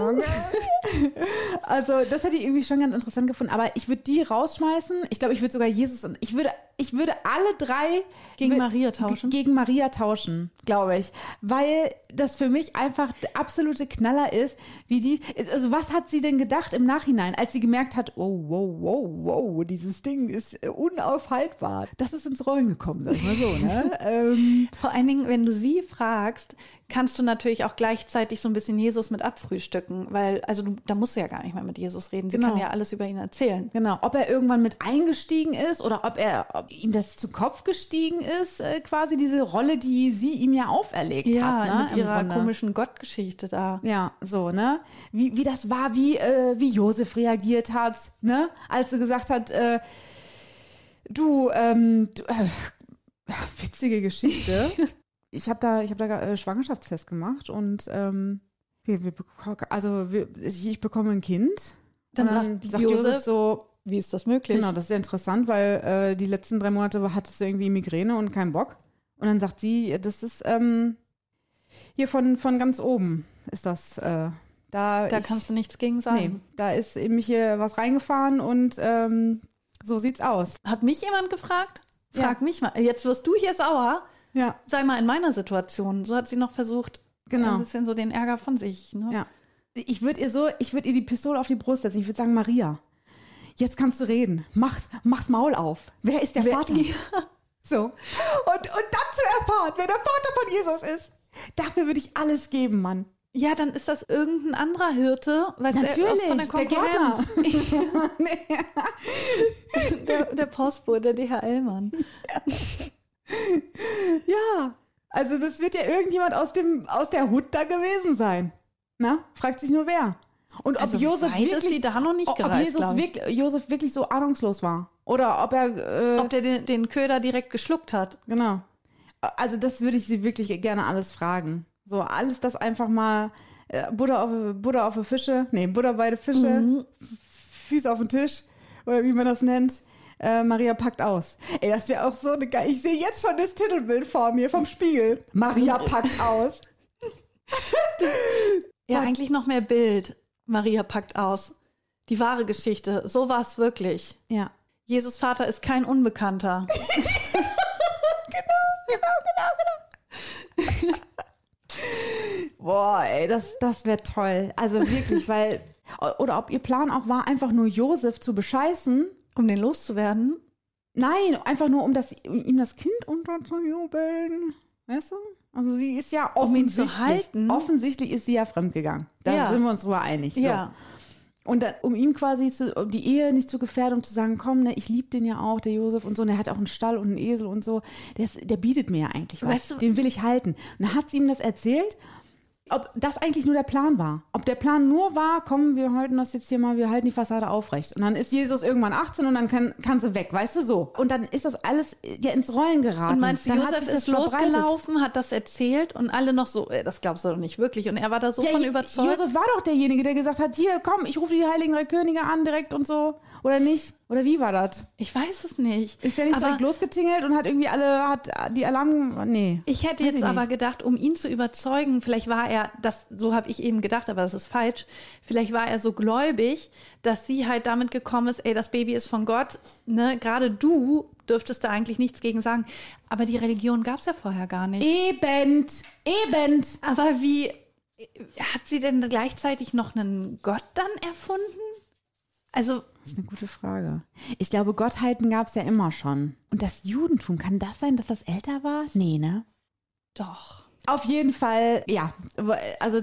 Also, das hätte ich irgendwie schon ganz interessant gefunden. Aber ich würde die rausschmeißen. Ich glaube, ich würde sogar Jesus und ich würde, ich würde alle drei Gegen Maria tauschen? Gegen Maria tauschen, glaube ich. Weil das für mich einfach der absolute Knaller ist, wie die. Also, was hat sie denn gedacht im Nachhinein, als sie gemerkt hat, oh, wow, wow, wow, dieses Ding ist äh, unaufhaltbar. Das ist ins Rollen gekommen, sag mal so, ne? [LAUGHS] ähm, Vor allen Dingen, wenn du sie fragst, kannst du natürlich auch gleichzeitig so ein bisschen Jesus mit abfrühstücken, weil, also du, da musst du ja gar nicht mehr mit Jesus reden. Sie Genau. kann ja alles über ihn erzählen. Genau, ob er irgendwann mit eingestiegen ist oder ob er, ob ihm das zu Kopf gestiegen ist, äh, quasi diese Rolle, die sie ihm ja auferlegt Ja, hat. Ne, mit im ihrer Grunde. komischen Gottgeschichte da. Ja, so, ne? Wie, wie das war, wie, äh, wie Josef reagiert hat, ne? Als er gesagt hat, äh, du, ähm, du, äh, witzige Geschichte. [LAUGHS] ich habe da, ich habe da äh, Schwangerschaftstest gemacht und ähm, wir, wir, also wir, ich, ich bekomme ein Kind. Dann dann sagt sagt Josef Josef, so, Wie ist das möglich? Genau, das ist ja interessant, weil äh, die letzten drei Monate hattest du irgendwie Migräne und keinen Bock. Und dann sagt sie, das ist ähm, hier von, von ganz oben ist das. Äh, da Da ich, kannst du nichts gegen Nee, sagen. da ist in mich hier was reingefahren und ähm, so sieht's aus. Hat mich jemand gefragt? Ja. Frag mich mal. Jetzt wirst du hier sauer. Ja, Sei mal in meiner Situation. So hat sie noch versucht, genau. ein bisschen so den Ärger von sich. Ne? Ja. Ich würde ihr so, ich würde ihr die Pistole auf die Brust setzen. Ich würde sagen, Maria, jetzt kannst du reden. Mach's, mach's Maul auf. Wer ist der Wer- Vater? [LAUGHS] So. Und, und dann zu erfahren, wer der Vater von Jesus ist. Dafür würde ich alles geben, Mann. Ja, dann ist das irgendein anderer Hirte, weißt du, aus von der der. Konkurrenz. [LAUGHS] [LAUGHS] Der, der Postbote, der DHL-Mann. Ja, Also das wird ja irgendjemand aus, dem, aus der Hut da gewesen sein. Na, fragt sich nur wer. Und ob Also Josef wirklich, da noch nicht ob gereist, ich. wirklich, Josef wirklich so ahnungslos war. Oder ob er, äh, Ob der den, den Köder direkt geschluckt hat. genau. Also das würde ich sie wirklich gerne alles fragen. So alles das einfach mal äh, Butter auf, Butter auf Fische, nee, Butter bei den Fische, Mhm. Füße auf den Tisch oder wie man das nennt. Äh, Maria packt aus. Ey, das wäre auch so eine geile. Ich sehe jetzt schon das Titelbild vor mir vom Spiegel. Maria [LAUGHS] packt aus. [LAUGHS] Ja, eigentlich noch mehr Bild. Maria packt aus. Die wahre Geschichte. So war es wirklich. Ja. Jesus Vater ist kein Unbekannter. [LAUGHS] Boah, ey, das, das wäre toll. Also wirklich, weil. Oder ob ihr Plan auch war, einfach nur Josef zu bescheißen. Um den loszuwerden. Nein, einfach nur, um das, ihm das Kind unterzujubeln. Weißt du? Also sie ist ja Um ihn zu offensichtlich, halten. offensichtlich ist sie ja fremdgegangen. Da Ja. sind wir uns drüber einig. So. Ja. Und dann, um ihm quasi zu, um die Ehe nicht zu gefährden, um zu sagen, komm, ne, ich liebe den ja auch, der Josef und so, und der hat auch einen Stall und einen Esel und so, der, ist, der bietet mir ja eigentlich was. Weißt du- den will ich halten. Und dann hat sie ihm das erzählt, ob das eigentlich nur der Plan war. Ob der Plan nur war, komm, wir halten das jetzt hier mal, wir halten die Fassade aufrecht. Und dann ist Jesus irgendwann 18 und dann kann, kann sie weg, weißt du so. Und dann ist das alles ja ins Rollen geraten. Und meinst du, dann Josef ist losgelaufen, hat das erzählt und alle noch so, äh, das glaubst du doch nicht wirklich. Und er war da so Ja, von überzeugt. Josef war doch derjenige, der gesagt hat, hier, komm, ich rufe die Heiligen Drei Könige an direkt und so. Oder nicht? Oder wie war das? Ich weiß es nicht. Ist der nicht aber direkt losgetingelt und hat irgendwie alle, hat die Alarm, nee. ich hätte jetzt aber gedacht, um ihn zu überzeugen, vielleicht war er, das, so habe ich eben gedacht, aber das ist falsch, vielleicht war er so gläubig, dass sie halt damit gekommen ist, ey, das Baby ist von Gott, ne, gerade du dürftest da eigentlich nichts gegen sagen. Aber die Religion gab es ja vorher gar nicht. Eben, eben. Aber wie hat sie denn gleichzeitig noch einen Gott dann erfunden? Also, Das ist eine gute Frage. Ich glaube, Gottheiten gab es ja immer schon. Und das Judentum, kann das sein, dass das älter war? Nee, ne? doch. Auf jeden Fall, ja. Also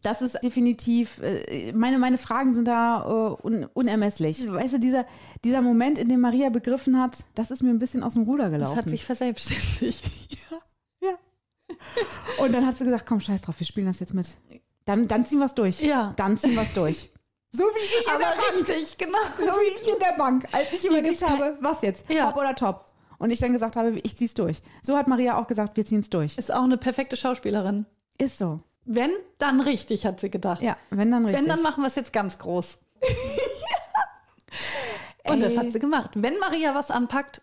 das ist definitiv, äh, meine, meine Fragen sind da äh, un, unermesslich. Weißt du, dieser, dieser Moment, in dem Maria begriffen hat, das ist mir ein bisschen aus dem Ruder Das gelaufen. hat sich verselbstständigt. [LAUGHS] ja. Und dann hat sie gesagt, komm, scheiß drauf, wir spielen das jetzt mit. Dann, dann ziehen wir es durch. Ja. Dann ziehen wir es durch. So wie ich in der Bank. richtig, genau. So wie ich in der Bank, als ich überlegt kein- habe, was jetzt? Ja. Top oder top? Und ich dann gesagt habe, ich zieh's durch. So hat Maria auch gesagt, wir ziehen es durch. Ist auch eine perfekte Schauspielerin. Ist so. Wenn, dann richtig, hat sie gedacht. Ja, wenn dann richtig. Wenn, dann machen wir es jetzt ganz groß. [LAUGHS] Und das Ey. hat sie gemacht. Wenn Maria was anpackt,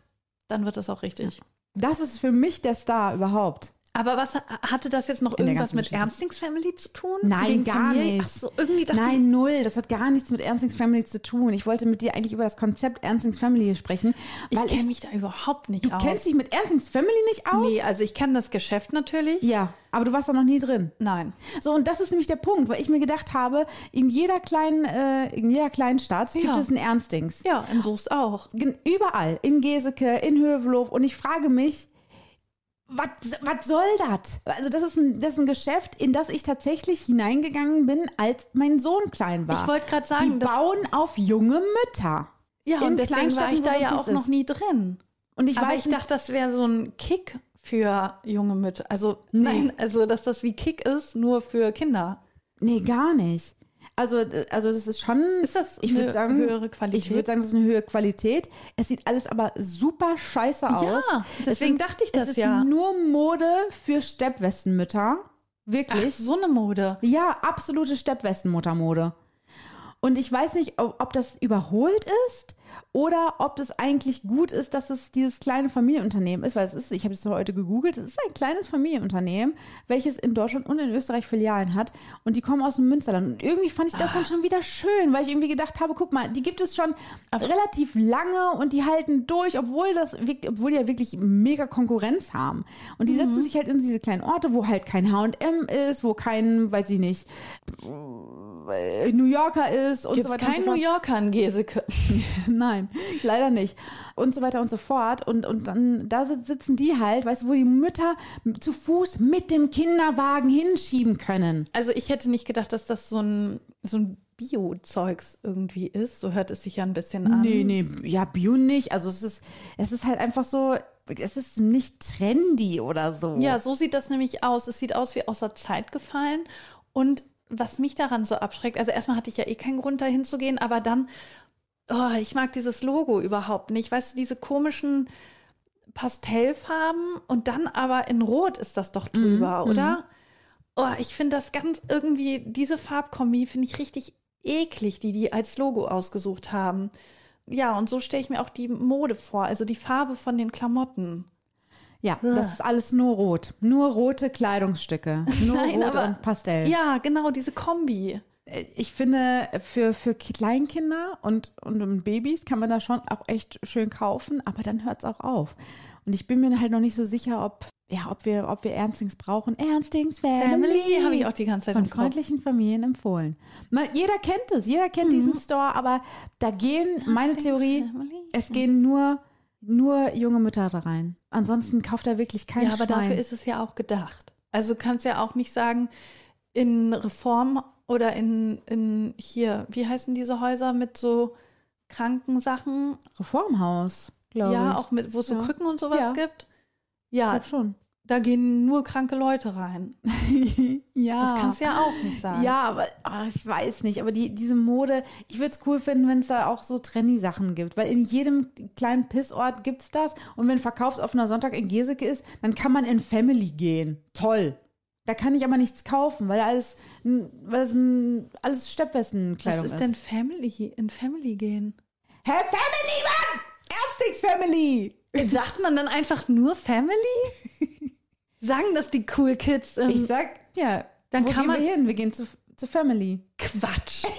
dann wird das auch richtig. das ist für mich der Star überhaupt. Aber was hatte das jetzt noch irgendwas mit. Ernstings Family zu tun? Nein, Wegen gar Familie? nicht. So, Nein, null. Das hat gar nichts mit Ernstings Family zu tun. Ich wollte mit dir eigentlich über das Konzept Ernstings Family sprechen. ich, Weil ich kenne mich da überhaupt nicht du aus. kennst dich mit Ernstings Family nicht aus? Nee, also ich kenne das Geschäft natürlich. Ja, aber du warst da noch nie drin. Nein. So, und das ist nämlich der Punkt, weil ich mir gedacht habe, in jeder kleinen, äh, in jeder kleinen Stadt gibt Ja. es ein Ernstings. Ja, in Soest auch. Überall, in Geseke, in Hövelhof. Und ich frage mich, was was soll das? Also das ist, ein, das ist ein Geschäft, in das ich tatsächlich hineingegangen bin, als mein Sohn klein war. Ich wollte gerade Die sagen, das, bauen auf junge Mütter. ja, und deswegen war ich da ja auch noch nie drin. Und ich Aber weiß ich dachte, das wäre so ein Kick für junge Mütter. Also Nee. nein, also dass das wie Kick ist, nur für Kinder. nee, gar nicht. Also, äh, also das ist schon. Ist das ich eine würde sagen, höhere Qualität? Ich würde sagen, das ist eine höhere Qualität. Es sieht alles aber super scheiße aus. Es deswegen sind- dachte ich das es ist ja. nur Mode für Steppwestenmütter. Ach, Wirklich. so eine Mode. Ja, absolute Steppwestenmuttermode. Und ich weiß nicht, ob, ob das überholt ist oder ob es eigentlich gut ist, dass es dieses kleine Familienunternehmen ist, weil es ist, ich habe es heute gegoogelt, es ist ein kleines Familienunternehmen, welches in Deutschland und in Österreich Filialen hat und die kommen aus dem Münsterland. Und irgendwie fand ich das dann schon wieder schön, weil ich irgendwie gedacht habe, guck mal, die gibt es schon relativ lange und die halten durch, obwohl das obwohl die ja wirklich mega Konkurrenz haben. Und die setzen sich halt in diese kleinen Orte, wo halt kein H&M ist, wo kein, weiß ich nicht, äh, New Yorker ist und Gibt so weiter. kein so New. Yorker in Geseke? [LAUGHS] Nein, [LAUGHS] leider nicht. Und so weiter und so fort. Und, und dann, da sit- sitzen die halt, weißt du, wo die Mütter zu Fuß mit dem Kinderwagen hinschieben können. Also ich hätte nicht gedacht, dass das so ein, so ein Bio-Zeugs irgendwie ist. So hört es sich ja ein bisschen an. Nee, nee, ja, Bio nicht. Also es ist, es ist halt einfach so, es ist nicht trendy oder so. Ja, so sieht das nämlich aus. Es sieht aus wie aus der Zeit gefallen. Und was mich daran so abschreckt, also erstmal hatte ich ja eh keinen Grund, dahin zu gehen, aber dann, oh, ich mag dieses Logo überhaupt nicht. Weißt du, diese komischen Pastellfarben und dann aber in Rot ist das doch drüber, oder? Oh, ich finde das ganz irgendwie, diese Farbkombi finde ich richtig eklig, die die als Logo ausgesucht haben. Ja, und so stelle ich mir auch die Mode vor, also die Farbe von den Klamotten. Ja, das ist alles nur rot. Nur rote Kleidungsstücke. [LAUGHS] Nur Nein, rot aber- und Pastell. Ja, genau, diese Kombi. Ich finde, für, für Kleinkinder und, und Babys kann man da schon auch echt schön kaufen, aber dann hört es auch auf. Und ich bin mir halt noch nicht so sicher, ob, ja, ob, wir, ob wir Ernstings brauchen. Ernstings Family. Family habe ich auch die ganze Zeit Von freundlichen Familien empfohlen. Man, jeder kennt es, jeder kennt diesen Store, aber da gehen, meine Ernstings Theorie, Family. es gehen nur, nur junge Mütter da rein. Ansonsten kauft da wirklich kein Ja, aber Schwein. dafür ist es ja auch gedacht. Also du kannst ja auch nicht sagen, in Reform oder in, in hier, wie heißen diese Häuser mit so Krankensachen? Reformhaus, glaube ich. Ja, auch mit, wo es so Ja. Krücken und sowas Ja. gibt. Ich Ja, glaub schon. da gehen nur kranke Leute rein. [LAUGHS] ja. Das kannst du ja auch nicht sagen. Ja, aber ah, ich weiß nicht. Aber die, diese Mode, ich würde es cool finden, wenn es da auch so Trendy-Sachen gibt. Weil in jedem kleinen Pissort gibt es das. Und wenn verkaufsoffener Sonntag in Geseke ist, dann kann man in Family gehen. Toll. Da kann ich aber nichts kaufen, weil alles, weil es ein, alles Was Steppwesten-Kleidung ist. ist denn Family? In Family gehen? Hä, Family, Mann! Ernstix Family! Sagt man dann einfach nur Family? [LAUGHS] Sagen das die Cool Kids? Ähm, Ich sag, ja, Dann wo kann gehen man- wir hin? Wir gehen zu, zu Family. Quatsch. [LAUGHS]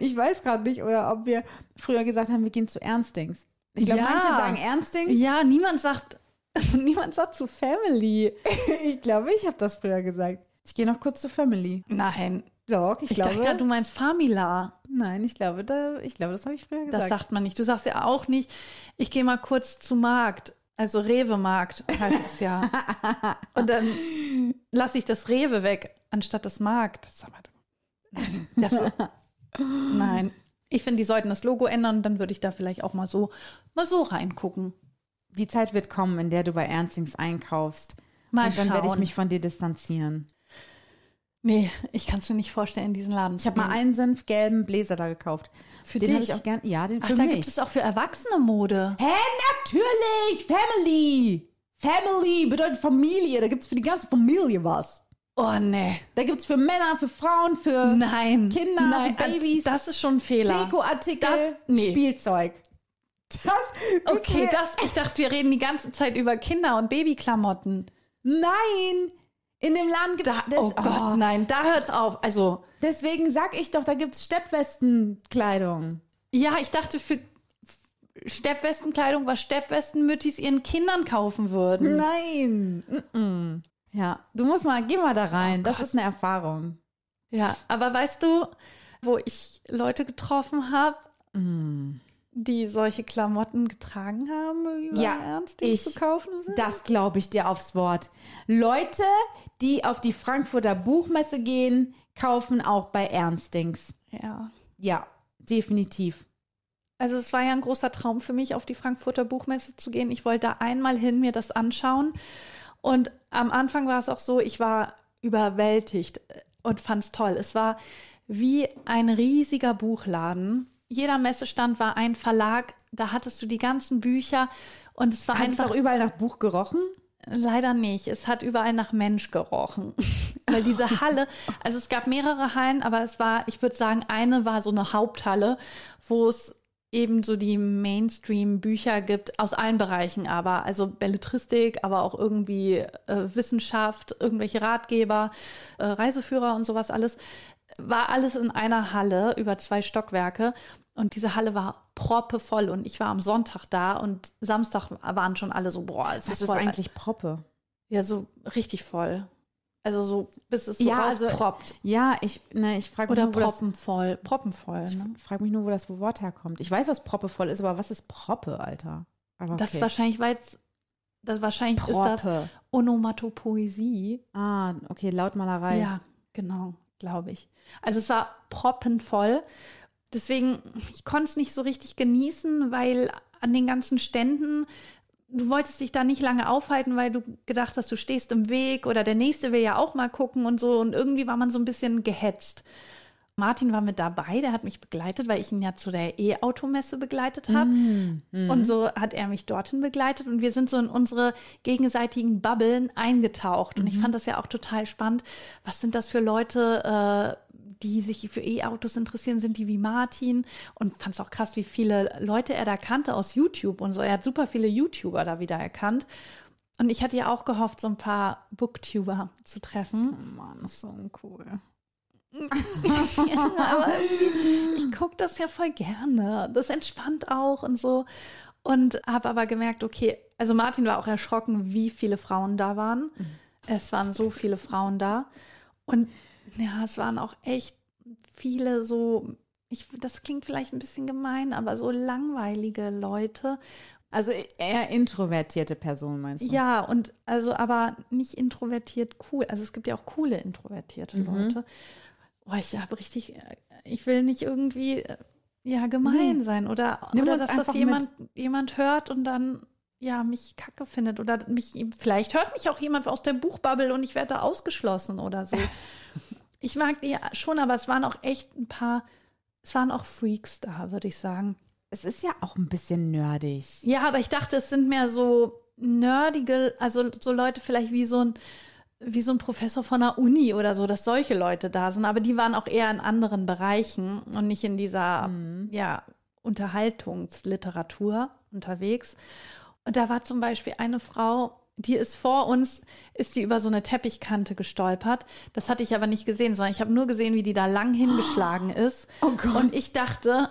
Ich weiß gerade nicht, oder ob wir früher gesagt haben, wir gehen zu Ernstings. Ich glaube, Ja. manche sagen Ernstings. Ja, niemand sagt, [LAUGHS] niemand sagt zu Family. [LAUGHS] Ich glaube, ich habe das früher gesagt. Ich gehe noch kurz zu Family. Nein. Doch, ich, Ich glaube. dachte gerade, du meinst Famila. nein, ich glaube, da, ich glaube, das habe ich früher Das gesagt. sagt man nicht. Du sagst ja auch nicht, ich gehe mal kurz zu Markt. Also Rewe-Markt heißt es ja. [LAUGHS] Und dann lasse ich das Rewe weg, anstatt das Markt. Das, das, nein. Ich finde, die sollten das Logo ändern, dann würde ich da vielleicht auch mal so, mal so reingucken. Die Zeit wird kommen, in der du bei Ernstings einkaufst. Mal Und dann werde ich mich von dir distanzieren. Nee, ich kann es mir nicht vorstellen, diesen Laden Ich habe mal einen senfgelben Bläser da gekauft. Für den dich? habe ich auch gern. Ja, den Ach, für da mich. gibt es auch für Erwachsene Mode. Hä, natürlich! Family! Family bedeutet Familie. Da gibt es für die ganze Familie was. Oh, nee. Da gibt es für Männer, für Frauen, für Nein. Kinder, Nein, für Babys. Das ist schon ein Fehler. Dekoartikel, Das- nee. Spielzeug. Das, Okay, das, ich dachte, wir reden die ganze Zeit über Kinder- und Babyklamotten. Nein! In dem Laden gibt es. Da, oh Gott, nein, da hört's auf. Also, Deswegen sag ich doch, da gibt es Steppwestenkleidung. ja, ich dachte für Steppwestenkleidung, was Steppwestenmüttis ihren Kindern kaufen würden. Nein! Mm-mm. Ja, du musst mal, geh mal da rein. das ist eine Erfahrung. Ja, aber weißt du, wo ich Leute getroffen habe, die solche Klamotten getragen haben, über Ja, Ernst, die ich- zu kaufen sind? Das glaube ich dir aufs Wort. Leute, die auf die Frankfurter Buchmesse gehen, kaufen auch bei Ernstings. ja. Ja, definitiv. Also es war ja ein großer Traum für mich, auf die Frankfurter Buchmesse zu gehen. Ich wollte da einmal hin, mir das anschauen. Und am Anfang war es auch so, ich war überwältigt und fand es toll. Es war wie ein riesiger Buchladen. Jeder Messestand war ein Verlag, da hattest du die ganzen Bücher und es war Hat es einfach auch überall nach Buch gerochen? Leider nicht. Es hat überall nach Mensch gerochen. [LAUGHS] Weil diese Halle, also es gab mehrere Hallen, aber es war, ich würde sagen, eine war so eine Haupthalle, wo es eben so die Mainstream-Bücher gibt, aus allen Bereichen aber. Also Belletristik, aber auch irgendwie äh, Wissenschaft, irgendwelche Ratgeber, äh, Reiseführer und sowas alles. War alles in einer Halle über zwei Stockwerke. Und diese Halle war proppevoll und ich war am Sonntag da und Samstag waren schon alle so, boah, es Was ist ist eigentlich Proppe? Ja, so richtig voll. Also so, bis es so Ja, also-. Ja, ich, ne, ich frage mich, Oder nur, wo das- proppenvoll. Proppenvoll, ne? frag mich nur, wo das Wort herkommt. Ich weiß, was proppevoll ist, aber was ist Proppe, Alter? Aber Das okay. wahrscheinlich, weil es, das wahrscheinlich ist das Proppe. Onomatopoesie. Ah, okay, Lautmalerei. Ja, genau, glaube ich. Also es war proppenvoll. Deswegen, ich konnte es nicht so richtig genießen, weil an den ganzen Ständen du wolltest dich da nicht lange aufhalten, weil du gedacht hast, du stehst im Weg oder der nächste will ja auch mal gucken und so. Und irgendwie war man so ein bisschen gehetzt. Martin war mit dabei, der hat mich begleitet, weil ich ihn ja zu der E-Automesse begleitet habe. Mm, mm. Und so hat er mich dorthin begleitet und wir sind so in unsere gegenseitigen Bubblen eingetaucht. Und mm. ich mhm. fand das ja auch total spannend. Was sind das für Leute, äh, die sich für E-Autos interessieren, sind die wie Martin und fand es auch krass, wie viele Leute er da kannte aus YouTube und so. Er hat super viele YouTuber da wieder erkannt. Und ich hatte ja auch gehofft, so ein paar Booktuber zu treffen. Oh Mann, das ist so uncool. [LAUGHS] aber ich gucke das ja voll gerne. Das entspannt auch und so. Und habe aber gemerkt, okay, also Martin war auch erschrocken, wie viele Frauen da waren. Mhm. Es waren so viele Frauen da. Und ja, es waren auch echt viele so, ich, das klingt vielleicht ein bisschen gemein, aber so langweilige Leute. Also eher introvertierte Personen meinst du? Ja, und also aber nicht introvertiert cool. Also es gibt ja auch coole introvertierte mhm. Leute. Oh, ich habe richtig, ich will nicht irgendwie ja gemein nee. sein oder, oder dass das jemand, jemand hört und dann ja mich kacke findet oder mich vielleicht hört mich auch jemand aus der Buchbubble und ich werde da ausgeschlossen oder so. [LAUGHS] ich mag die schon, aber es waren auch echt ein paar, es waren auch Freaks da, würde ich sagen. Es ist ja auch ein bisschen nerdig. Ja, aber ich dachte, es sind mehr so nerdige, also so Leute vielleicht wie so ein wie so ein Professor von der Uni oder so, dass solche Leute da sind, aber die waren auch eher in anderen Bereichen und nicht in dieser mhm. ja, Unterhaltungsliteratur unterwegs. Und da war zum Beispiel eine Frau, die ist vor uns, ist die über so eine Teppichkante gestolpert. Das hatte ich aber nicht gesehen, sondern ich habe nur gesehen, wie die da lang hingeschlagen [GASPS] ist. Oh Gott. Und ich dachte,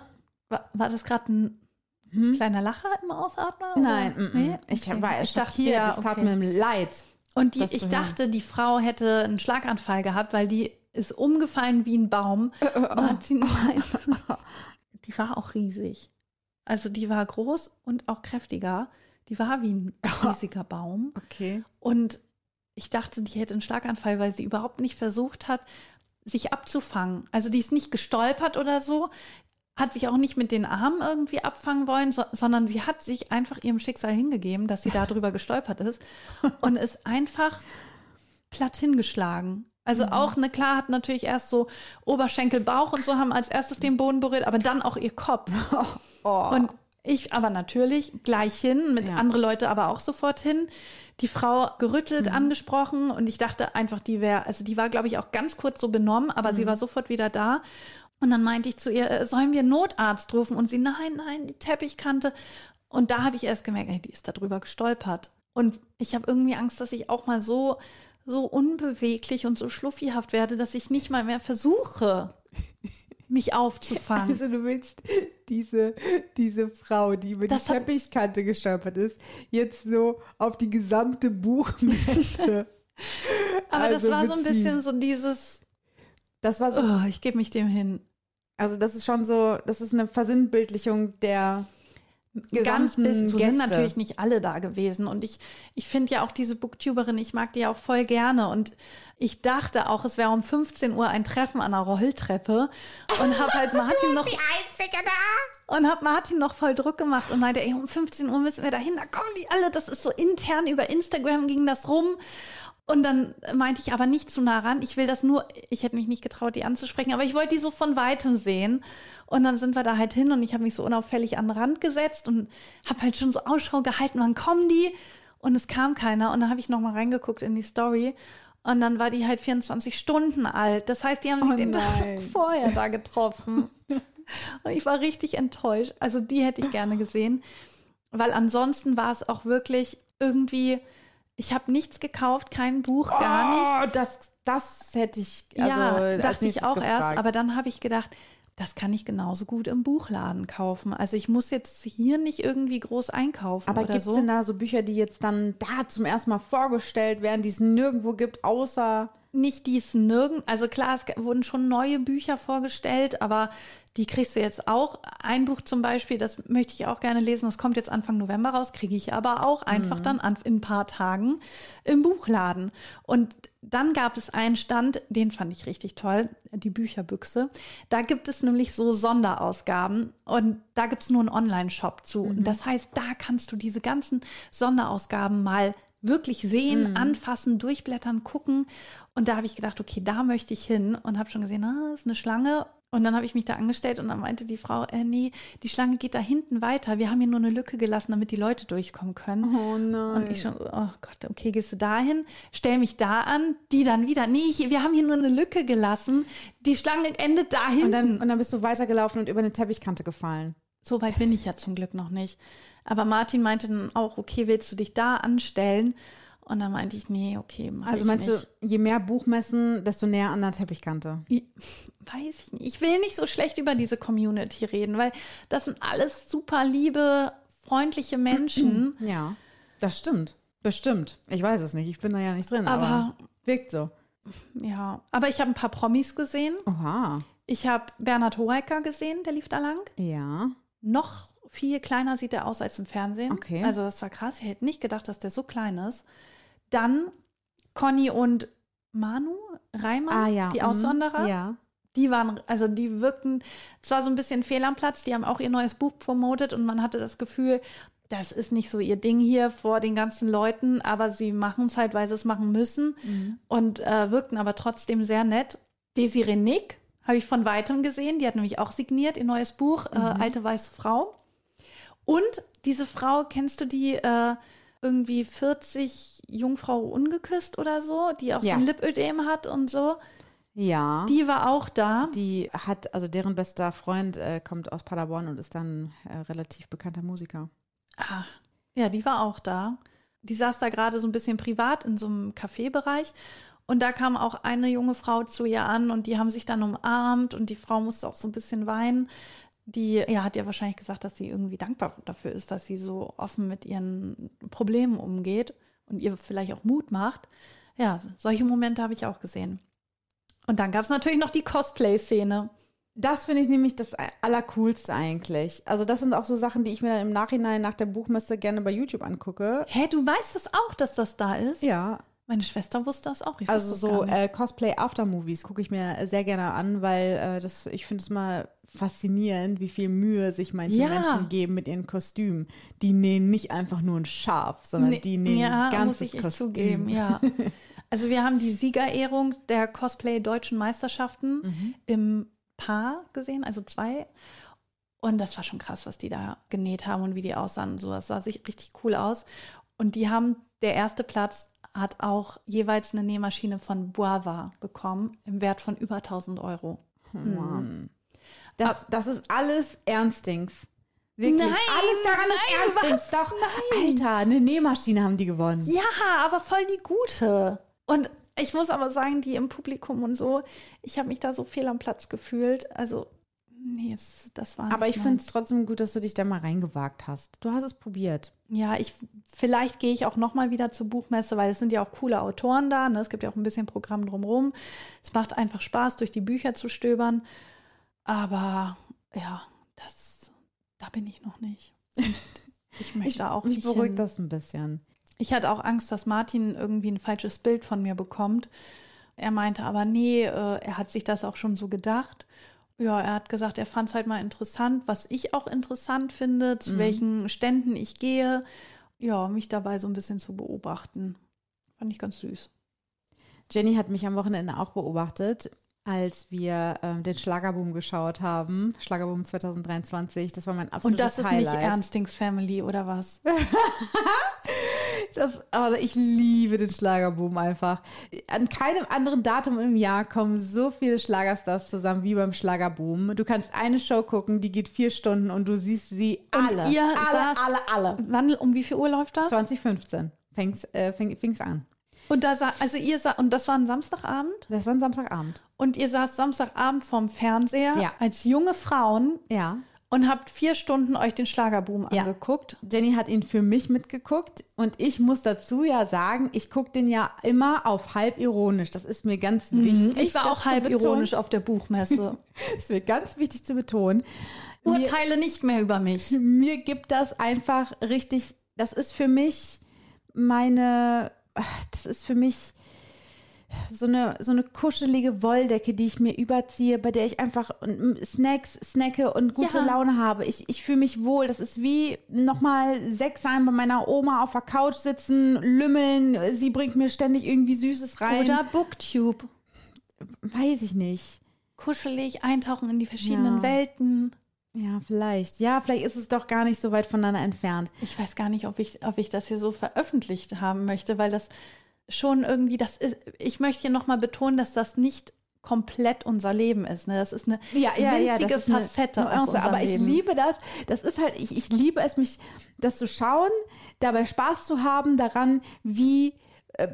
war, war das gerade ein hm? kleiner Lacher im Ausatmen? Nein, m -m. Nee? ich okay. war ich dachte, ja, das tat mir leid. Und die, ich dachte, die Frau hätte einen Schlaganfall gehabt, weil die ist umgefallen wie ein Baum. Äh, äh, oh. sie, nein. [LAUGHS] die war auch riesig. Also die war groß und auch kräftiger. Die war wie ein [LAUGHS] riesiger Baum. Okay. Und ich dachte, die hätte einen Schlaganfall, weil sie überhaupt nicht versucht hat, sich abzufangen. Also die ist nicht gestolpert oder so, hat sich auch nicht mit den Armen irgendwie abfangen wollen, so, sondern sie hat sich einfach ihrem Schicksal hingegeben, dass sie darüber gestolpert ist und ist einfach platt hingeschlagen. Also mhm. auch, ne, klar, hat natürlich erst so Oberschenkel, Bauch und so haben als erstes den Boden berührt, aber dann auch ihr Kopf. [LAUGHS] Oh. Und ich aber natürlich gleich hin, mit ja. andere Leute aber auch sofort hin. Die Frau gerüttelt, mhm. angesprochen und ich dachte einfach, die wäre, also die war, glaube ich, auch ganz kurz so benommen, aber mhm. sie war sofort wieder da. Und dann meinte ich zu ihr, äh, sollen wir Notarzt rufen? Und sie, nein, nein, die Teppichkante. Und da habe ich erst gemerkt, ey, die ist da drüber gestolpert. Und ich habe irgendwie Angst, dass ich auch mal so, so unbeweglich und so schluffihaft werde, dass ich nicht mal mehr versuche, mich aufzufangen. Also du willst diese, diese Frau, die über das die Teppichkante gestolpert ist, jetzt so auf die gesamte Buchmesse. [LAUGHS] Aber also das war so ein bisschen so dieses. Das war so. Oh, ich gebe mich dem hin. Also das ist schon so, das ist eine Versinnbildlichung der ganz bis zu sind natürlich nicht alle da gewesen. Und ich, ich finde ja auch diese Booktuberin, ich mag die ja auch voll gerne. Und ich dachte auch, es wäre um 15 Uhr ein Treffen an der Rolltreppe und habe halt [LAUGHS] Martin noch. Die Einzige da! Und habe Martin noch voll Druck gemacht und meinte, ey, um 15 Uhr müssen wir dahin, da kommen die alle. Das ist so intern über Instagram ging das rum. Und dann meinte ich aber nicht zu nah ran. Ich will das nur, ich hätte mich nicht getraut, die anzusprechen, aber ich wollte die so von weitem sehen. Und dann sind wir da halt hin und ich habe mich so unauffällig an den Rand gesetzt und habe halt schon so Ausschau gehalten, wann kommen die? Und es kam keiner. Und dann habe ich nochmal reingeguckt in die Story. Und dann war die halt 24 Stunden alt. Das heißt, die haben sich oh den Tag [LAUGHS] vorher da getroffen. [LAUGHS] und ich war richtig enttäuscht. Also die hätte ich gerne gesehen. Weil ansonsten war es auch wirklich irgendwie ich habe nichts gekauft, kein Buch, gar oh, nicht. Das, das hätte ich, also ja, dachte ich auch gefragt. erst, aber dann habe ich gedacht, das kann ich genauso gut im Buchladen kaufen. Also ich muss jetzt hier nicht irgendwie groß einkaufen. Aber gibt es so. denn da so Bücher, die jetzt dann da zum ersten Mal vorgestellt werden, die es nirgendwo gibt, außer nicht dies nirgend, also klar, es wurden schon neue Bücher vorgestellt, aber die kriegst du jetzt auch. Ein Buch zum Beispiel, das möchte ich auch gerne lesen, das kommt jetzt Anfang November raus, kriege ich aber auch einfach dann an, in ein paar Tagen im Buchladen. Und dann gab es einen Stand, den fand ich richtig toll, die Bücherbüchse. Da gibt es nämlich so Sonderausgaben und da gibt es nur einen Online-Shop zu. Und das heißt, da kannst du diese ganzen Sonderausgaben mal wirklich sehen, anfassen, durchblättern, gucken. Und da habe ich gedacht, okay, da möchte ich hin und habe schon gesehen, ah, ist eine Schlange. Und dann habe ich mich da angestellt und dann meinte die Frau, äh, nee, die Schlange geht da hinten weiter. Wir haben hier nur eine Lücke gelassen, damit die Leute durchkommen können. Oh nein. Und ich schon, oh Gott, okay, gehst du dahin, stell mich da an, die dann wieder, nee, hier, wir haben hier nur eine Lücke gelassen. Die Schlange endet da hinten. Und dann, und dann bist du weitergelaufen und über eine Teppichkante gefallen. So weit bin ich ja zum Glück noch nicht. Aber Martin meinte dann auch, okay, willst du dich da anstellen? Und dann meinte ich, nee, okay, mach Also ich meinst nicht. du, je mehr Buchmessen, desto näher an der Teppichkante. Ich- Weiß ich nicht. Ich will nicht so schlecht über diese Community reden, weil das sind alles super liebe, freundliche Menschen. [CLEARS THROAT] Ja, das stimmt. Bestimmt. Ich weiß es nicht. Ich bin da ja nicht drin. Aber, Aber- wirkt so. Ja, aber ich habe ein paar Promis gesehen. Oha. Ich habe Bernhard Horecker gesehen, der lief da lang. Ja. Noch viel kleiner sieht er aus als im Fernsehen. Okay. Also das war krass. Ich hätte nicht gedacht, dass der so klein ist. Dann Conny und Manu Reimann, Ah ja. die mhm. Auswanderer. Ja. Die waren, also die wirkten zwar so ein bisschen fehl am Platz, die haben auch ihr neues Buch promotet und man hatte das Gefühl, das ist nicht so ihr Ding hier vor den ganzen Leuten, aber sie machen es halt, weil sie es machen müssen und äh, wirkten aber trotzdem sehr nett. Desiree Nick habe ich von weitem gesehen, die hat nämlich auch signiert ihr neues Buch, äh, Alte Weiße Frau. Und diese Frau, kennst du die äh, irgendwie 40 Jungfrau ungeküsst oder so, die auch Ja. so ein Lipödem hat und so? Ja. Die war auch da. Die hat, also deren bester Freund äh, kommt aus Paderborn und ist dann äh, relativ bekannter Musiker. Ah, ja, die war auch da. Die saß da gerade so ein bisschen privat in so einem Kaffeebereich. Und da kam auch eine junge Frau zu ihr an und die haben sich dann umarmt und die Frau musste auch so ein bisschen weinen. Die ja, hat ja wahrscheinlich gesagt, dass sie irgendwie dankbar dafür ist, dass sie so offen mit ihren Problemen umgeht und ihr vielleicht auch Mut macht. Ja, solche Momente habe ich auch gesehen. Und dann gab es natürlich noch die Cosplay-Szene. Das finde ich nämlich das Allercoolste eigentlich. Also das sind auch so Sachen, die ich mir dann im Nachhinein nach der Buchmesse gerne bei YouTube angucke. Hä, du weißt das auch, dass das da ist? Ja, Meine Schwester wusste das auch. Ich also so äh, Cosplay Aftermovies gucke ich mir sehr gerne an, weil äh, das, ich finde es mal faszinierend, wie viel Mühe sich manche Ja. Menschen geben mit ihren Kostümen. Die nähen nicht einfach nur ein Schaf, sondern Nee, die nähen ja, ein ganzes muss ich Kostüm. zugeben, ja. [LAUGHS] Also wir haben die Siegerehrung der Cosplay Deutschen Meisterschaften Mhm. im Paar gesehen, also zwei. Und das war schon krass, was die da genäht haben und wie die aussahen und so. Das sah sich richtig cool aus. Und die haben, der erste Platz hat auch jeweils eine Nähmaschine von Boava bekommen im Wert von über 1000 Euro. Mann. Das, das ist alles Ernstings. Wirklich. Nein, alles daran nein, ist Ernstings. Doch, Alter, eine Nähmaschine haben die gewonnen. Ja, aber voll die gute. Und ich muss aber sagen, die im Publikum und so, ich habe mich da so fehl am Platz gefühlt. Also, nee, das, das war Aber ich finde es trotzdem gut, dass du dich da mal reingewagt hast. Du hast es probiert. Ja, ich, vielleicht gehe ich auch noch mal wieder zur Buchmesse, weil es sind ja auch coole Autoren da. Ne? Es gibt ja auch ein bisschen Programm drumherum. Es macht einfach Spaß, durch die Bücher zu stöbern. Aber ja, das, da bin ich noch nicht. [LAUGHS] Ich möchte auch Mich nicht beruhigt hin. das ein bisschen. Ich hatte auch Angst, dass Martin irgendwie ein falsches Bild von mir bekommt. Er meinte aber, nee, äh, er hat sich das auch schon so gedacht. Ja, er hat gesagt, er fand es halt mal interessant, was ich auch interessant finde, zu welchen Ständen ich gehe. Ja, mich dabei so ein bisschen zu beobachten. Fand ich ganz süß. Jenny hat mich am Wochenende auch beobachtet, als wir ähm, den Schlagerboom geschaut haben. Schlagerboom 2023, das war mein absolutes Und das ist Highlight. nicht Ernstings Family oder was? [LAUGHS] Das, aber ich liebe den Schlagerboom einfach. An keinem anderen Datum im Jahr kommen so viele Schlagerstars zusammen wie beim Schlagerboom. Du kannst eine Show gucken, die geht vier Stunden und du siehst sie alle. ihr alle, saßt- alle, alle. Wann, um wie viel Uhr läuft das? 2015 fing's, äh, fing, fing's an. Und da sa also ihr sa und das war ein Samstagabend? Das war ein Samstagabend. Und ihr saßt Samstagabend vorm Fernseher Ja. als junge Frauen Ja. Und habt vier Stunden euch den Schlagerboom Ja. angeguckt. Jenny hat ihn für mich mitgeguckt und ich muss dazu ja sagen, ich gucke den ja immer auf halb ironisch. Das ist mir ganz wichtig. Mhm. Ich war auch halb ironisch auf der Buchmesse. Das [LAUGHS] ist mir ganz wichtig zu betonen. Mir, Urteile nicht mehr über mich. [LAUGHS] mir gibt das einfach richtig, das ist für mich meine, das ist für mich so eine, so eine kuschelige Wolldecke, die ich mir überziehe, bei der ich einfach Snacks snacke und gute Ja. Laune habe. Ich, ich fühle mich wohl. Das ist wie nochmal sechs sein bei meiner Oma auf der Couch sitzen, lümmeln. Sie bringt mir ständig irgendwie Süßes rein. Oder Booktube. Weiß ich nicht. Kuschelig eintauchen in die verschiedenen Ja. Welten. Ja, vielleicht. Ja, vielleicht ist es doch gar nicht so weit voneinander entfernt. Ich weiß gar nicht, ob ich, ob ich das hier so veröffentlicht haben möchte, weil das schon irgendwie, das ist, ich möchte hier nochmal betonen, dass das nicht komplett unser Leben ist. Ne? Das ist eine winzige das ist eine Facette aus Nuance, unserem Aber ich Leben. liebe das. Das ist halt, ich, ich liebe es, mich das zu schauen, dabei Spaß zu haben daran, wie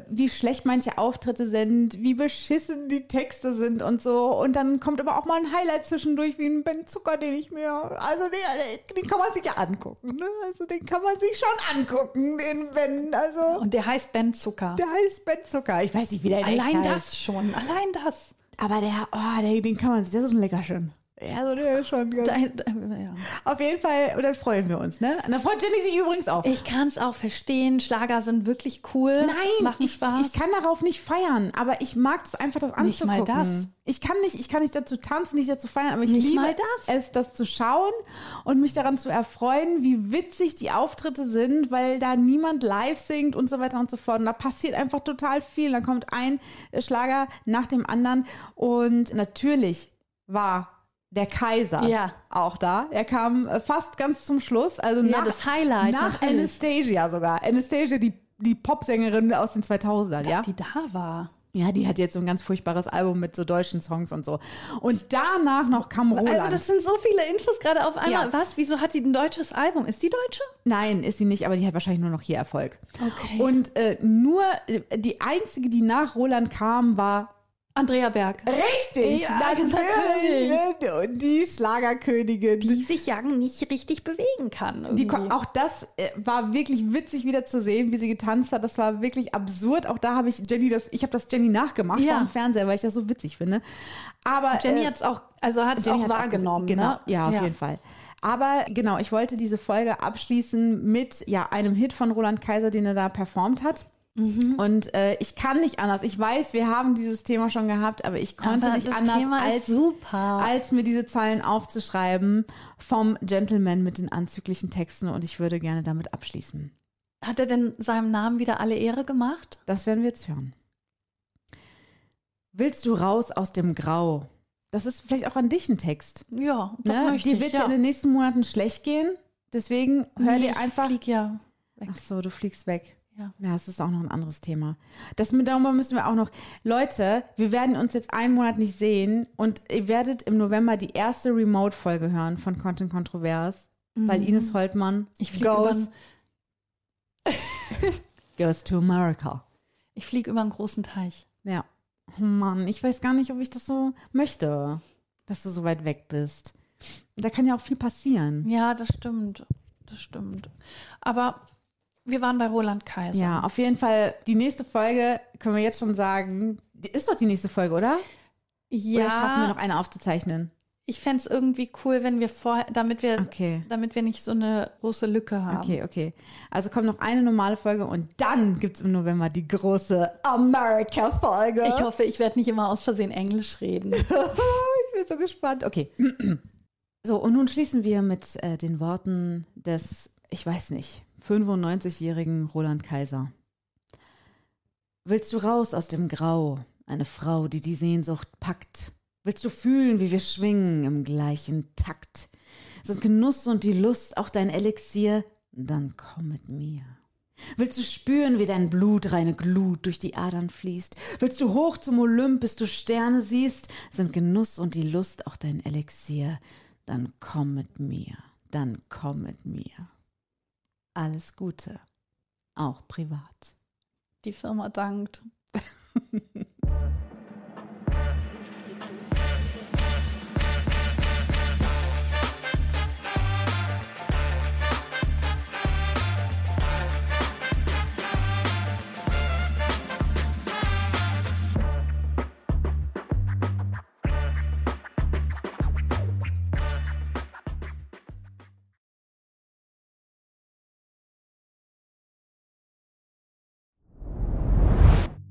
wie schlecht manche Auftritte sind, wie beschissen die Texte sind und so. Und dann kommt aber auch mal ein Highlight zwischendurch, wie ein Ben Zucker, den ich mir, also den, den kann man sich ja angucken. Ne? Also den kann man sich schon angucken, den Ben. Also Und der heißt Ben Zucker. der heißt Ben Zucker. Ich weiß nicht, wie der Allein heißt. das schon, allein das. Aber der, oh, der, den kann man sich, das ist ein Leckerchen. Ja, so der ist schon ganz Da, da, ja. Auf jeden Fall, und dann freuen wir uns, ne? Und dann freut Jenny sich übrigens auch. Ich kann es auch verstehen. Schlager sind wirklich cool. Nein, machen ich, Spaß. ich kann darauf nicht feiern, aber ich mag es einfach, das Nicht mal anzugucken. das. Ich kann nicht, ich kann nicht dazu tanzen, nicht dazu feiern, aber ich Nicht liebe das? es, das zu schauen und mich daran zu erfreuen, wie witzig die Auftritte sind, weil da niemand live singt und so weiter und so fort. Und da passiert einfach total viel. Da kommt ein Schlager nach dem anderen und natürlich war der Kaiser Ja. auch da. Er kam äh, fast ganz zum Schluss, also Ja, nach, das Highlight, nach natürlich. Anastasia sogar. Anastasia, die, die Popsängerin aus den 2000ern, dass ja? die da war. Ja, die hat jetzt so ein ganz furchtbares Album mit so deutschen Songs und so. Und danach noch kam Roland. Also das sind so viele Infos gerade auf einmal. Ja. Was? Wieso hat die ein deutsches Album? Ist die deutsche? Nein, ist sie nicht, aber die hat wahrscheinlich nur noch hier Erfolg. Okay. Und äh, nur äh, die einzige, die nach Roland kam, war Andrea Berg. richtig, Ja, natürlich, ne? und die Schlagerkönigin. Die sich ja nicht richtig bewegen kann. Die, irgendwie. auch das äh, war wirklich witzig wieder zu sehen, wie sie getanzt hat. Das war wirklich absurd. Auch da habe ich Jenny das, ich habe das Jenny nachgemacht Ja. vor dem Fernseher, weil ich das so witzig finde. Aber Jenny äh, hat es auch, also hat es auch wahrgenommen. Genau, ne? ja, auf jeden Fall. Aber genau, ich wollte diese Folge abschließen mit ja einem Hit von Roland Kaiser, den er da performt hat. Mhm. Und äh, ich kann nicht anders. Ich weiß, wir haben dieses Thema schon gehabt, aber ich konnte Aber nicht anders, als, super. als mir diese Zeilen aufzuschreiben vom Gentleman mit den anzüglichen Texten. Und ich würde gerne damit abschließen. Hat er denn seinem Namen wieder alle Ehre gemacht? Das werden wir jetzt hören. Willst du raus aus dem Grau? Das ist vielleicht auch an dich ein Text. Ja, das Ne? möchte Dir ich, wird ja. in den nächsten Monaten schlecht gehen. Deswegen hör Nee, dir ich einfach. flieg ja weg. Ach so, du fliegst weg. Ja. Ja, das ist auch noch ein anderes Thema. Das mit darüber müssen wir auch noch. Leute, wir werden uns jetzt einen Monat nicht sehen und ihr werdet im November die erste Remote-Folge hören von Content Kontrovers, weil Ines Holtmann Mhm. Ich fliege goes, über, [LAUGHS] goes to America. ich flieg über einen großen Teich. Ja. Oh Mann, ich weiß gar nicht, ob ich das so möchte, dass du so weit weg bist. Da kann ja auch viel passieren. Ja, das stimmt. Das stimmt. Aber wir waren bei Roland Kaiser. Ja, auf jeden Fall. Die nächste Folge können wir jetzt schon sagen. Ist doch die nächste Folge, oder? ja Oder schaffen wir noch eine aufzuzeichnen? ich fände es irgendwie cool, wenn wir vorher, damit wir, Okay. damit wir nicht so eine große Lücke haben. Okay, okay. Also kommt noch eine normale Folge und dann gibt es im November die große America-Folge. Ich hoffe, ich werde nicht immer aus Versehen Englisch reden. [LAUGHS] ich bin so gespannt. Okay. So, und nun schließen wir mit äh, den Worten des, ich weiß nicht, 95-jährigen Roland Kaiser. Willst du raus aus dem Grau, eine Frau, die die Sehnsucht packt? Willst du fühlen, wie wir schwingen im gleichen Takt? Sind Genuss und die Lust auch dein Elixier? Dann komm mit mir. Willst du spüren, wie dein Blut reine Glut durch die Adern fließt? Willst du hoch zum Olymp, bis du Sterne siehst? Sind Genuss und die Lust auch dein Elixier? Dann komm mit mir, dann komm mit mir. Alles Gute, auch privat. Die Firma dankt. [LAUGHS]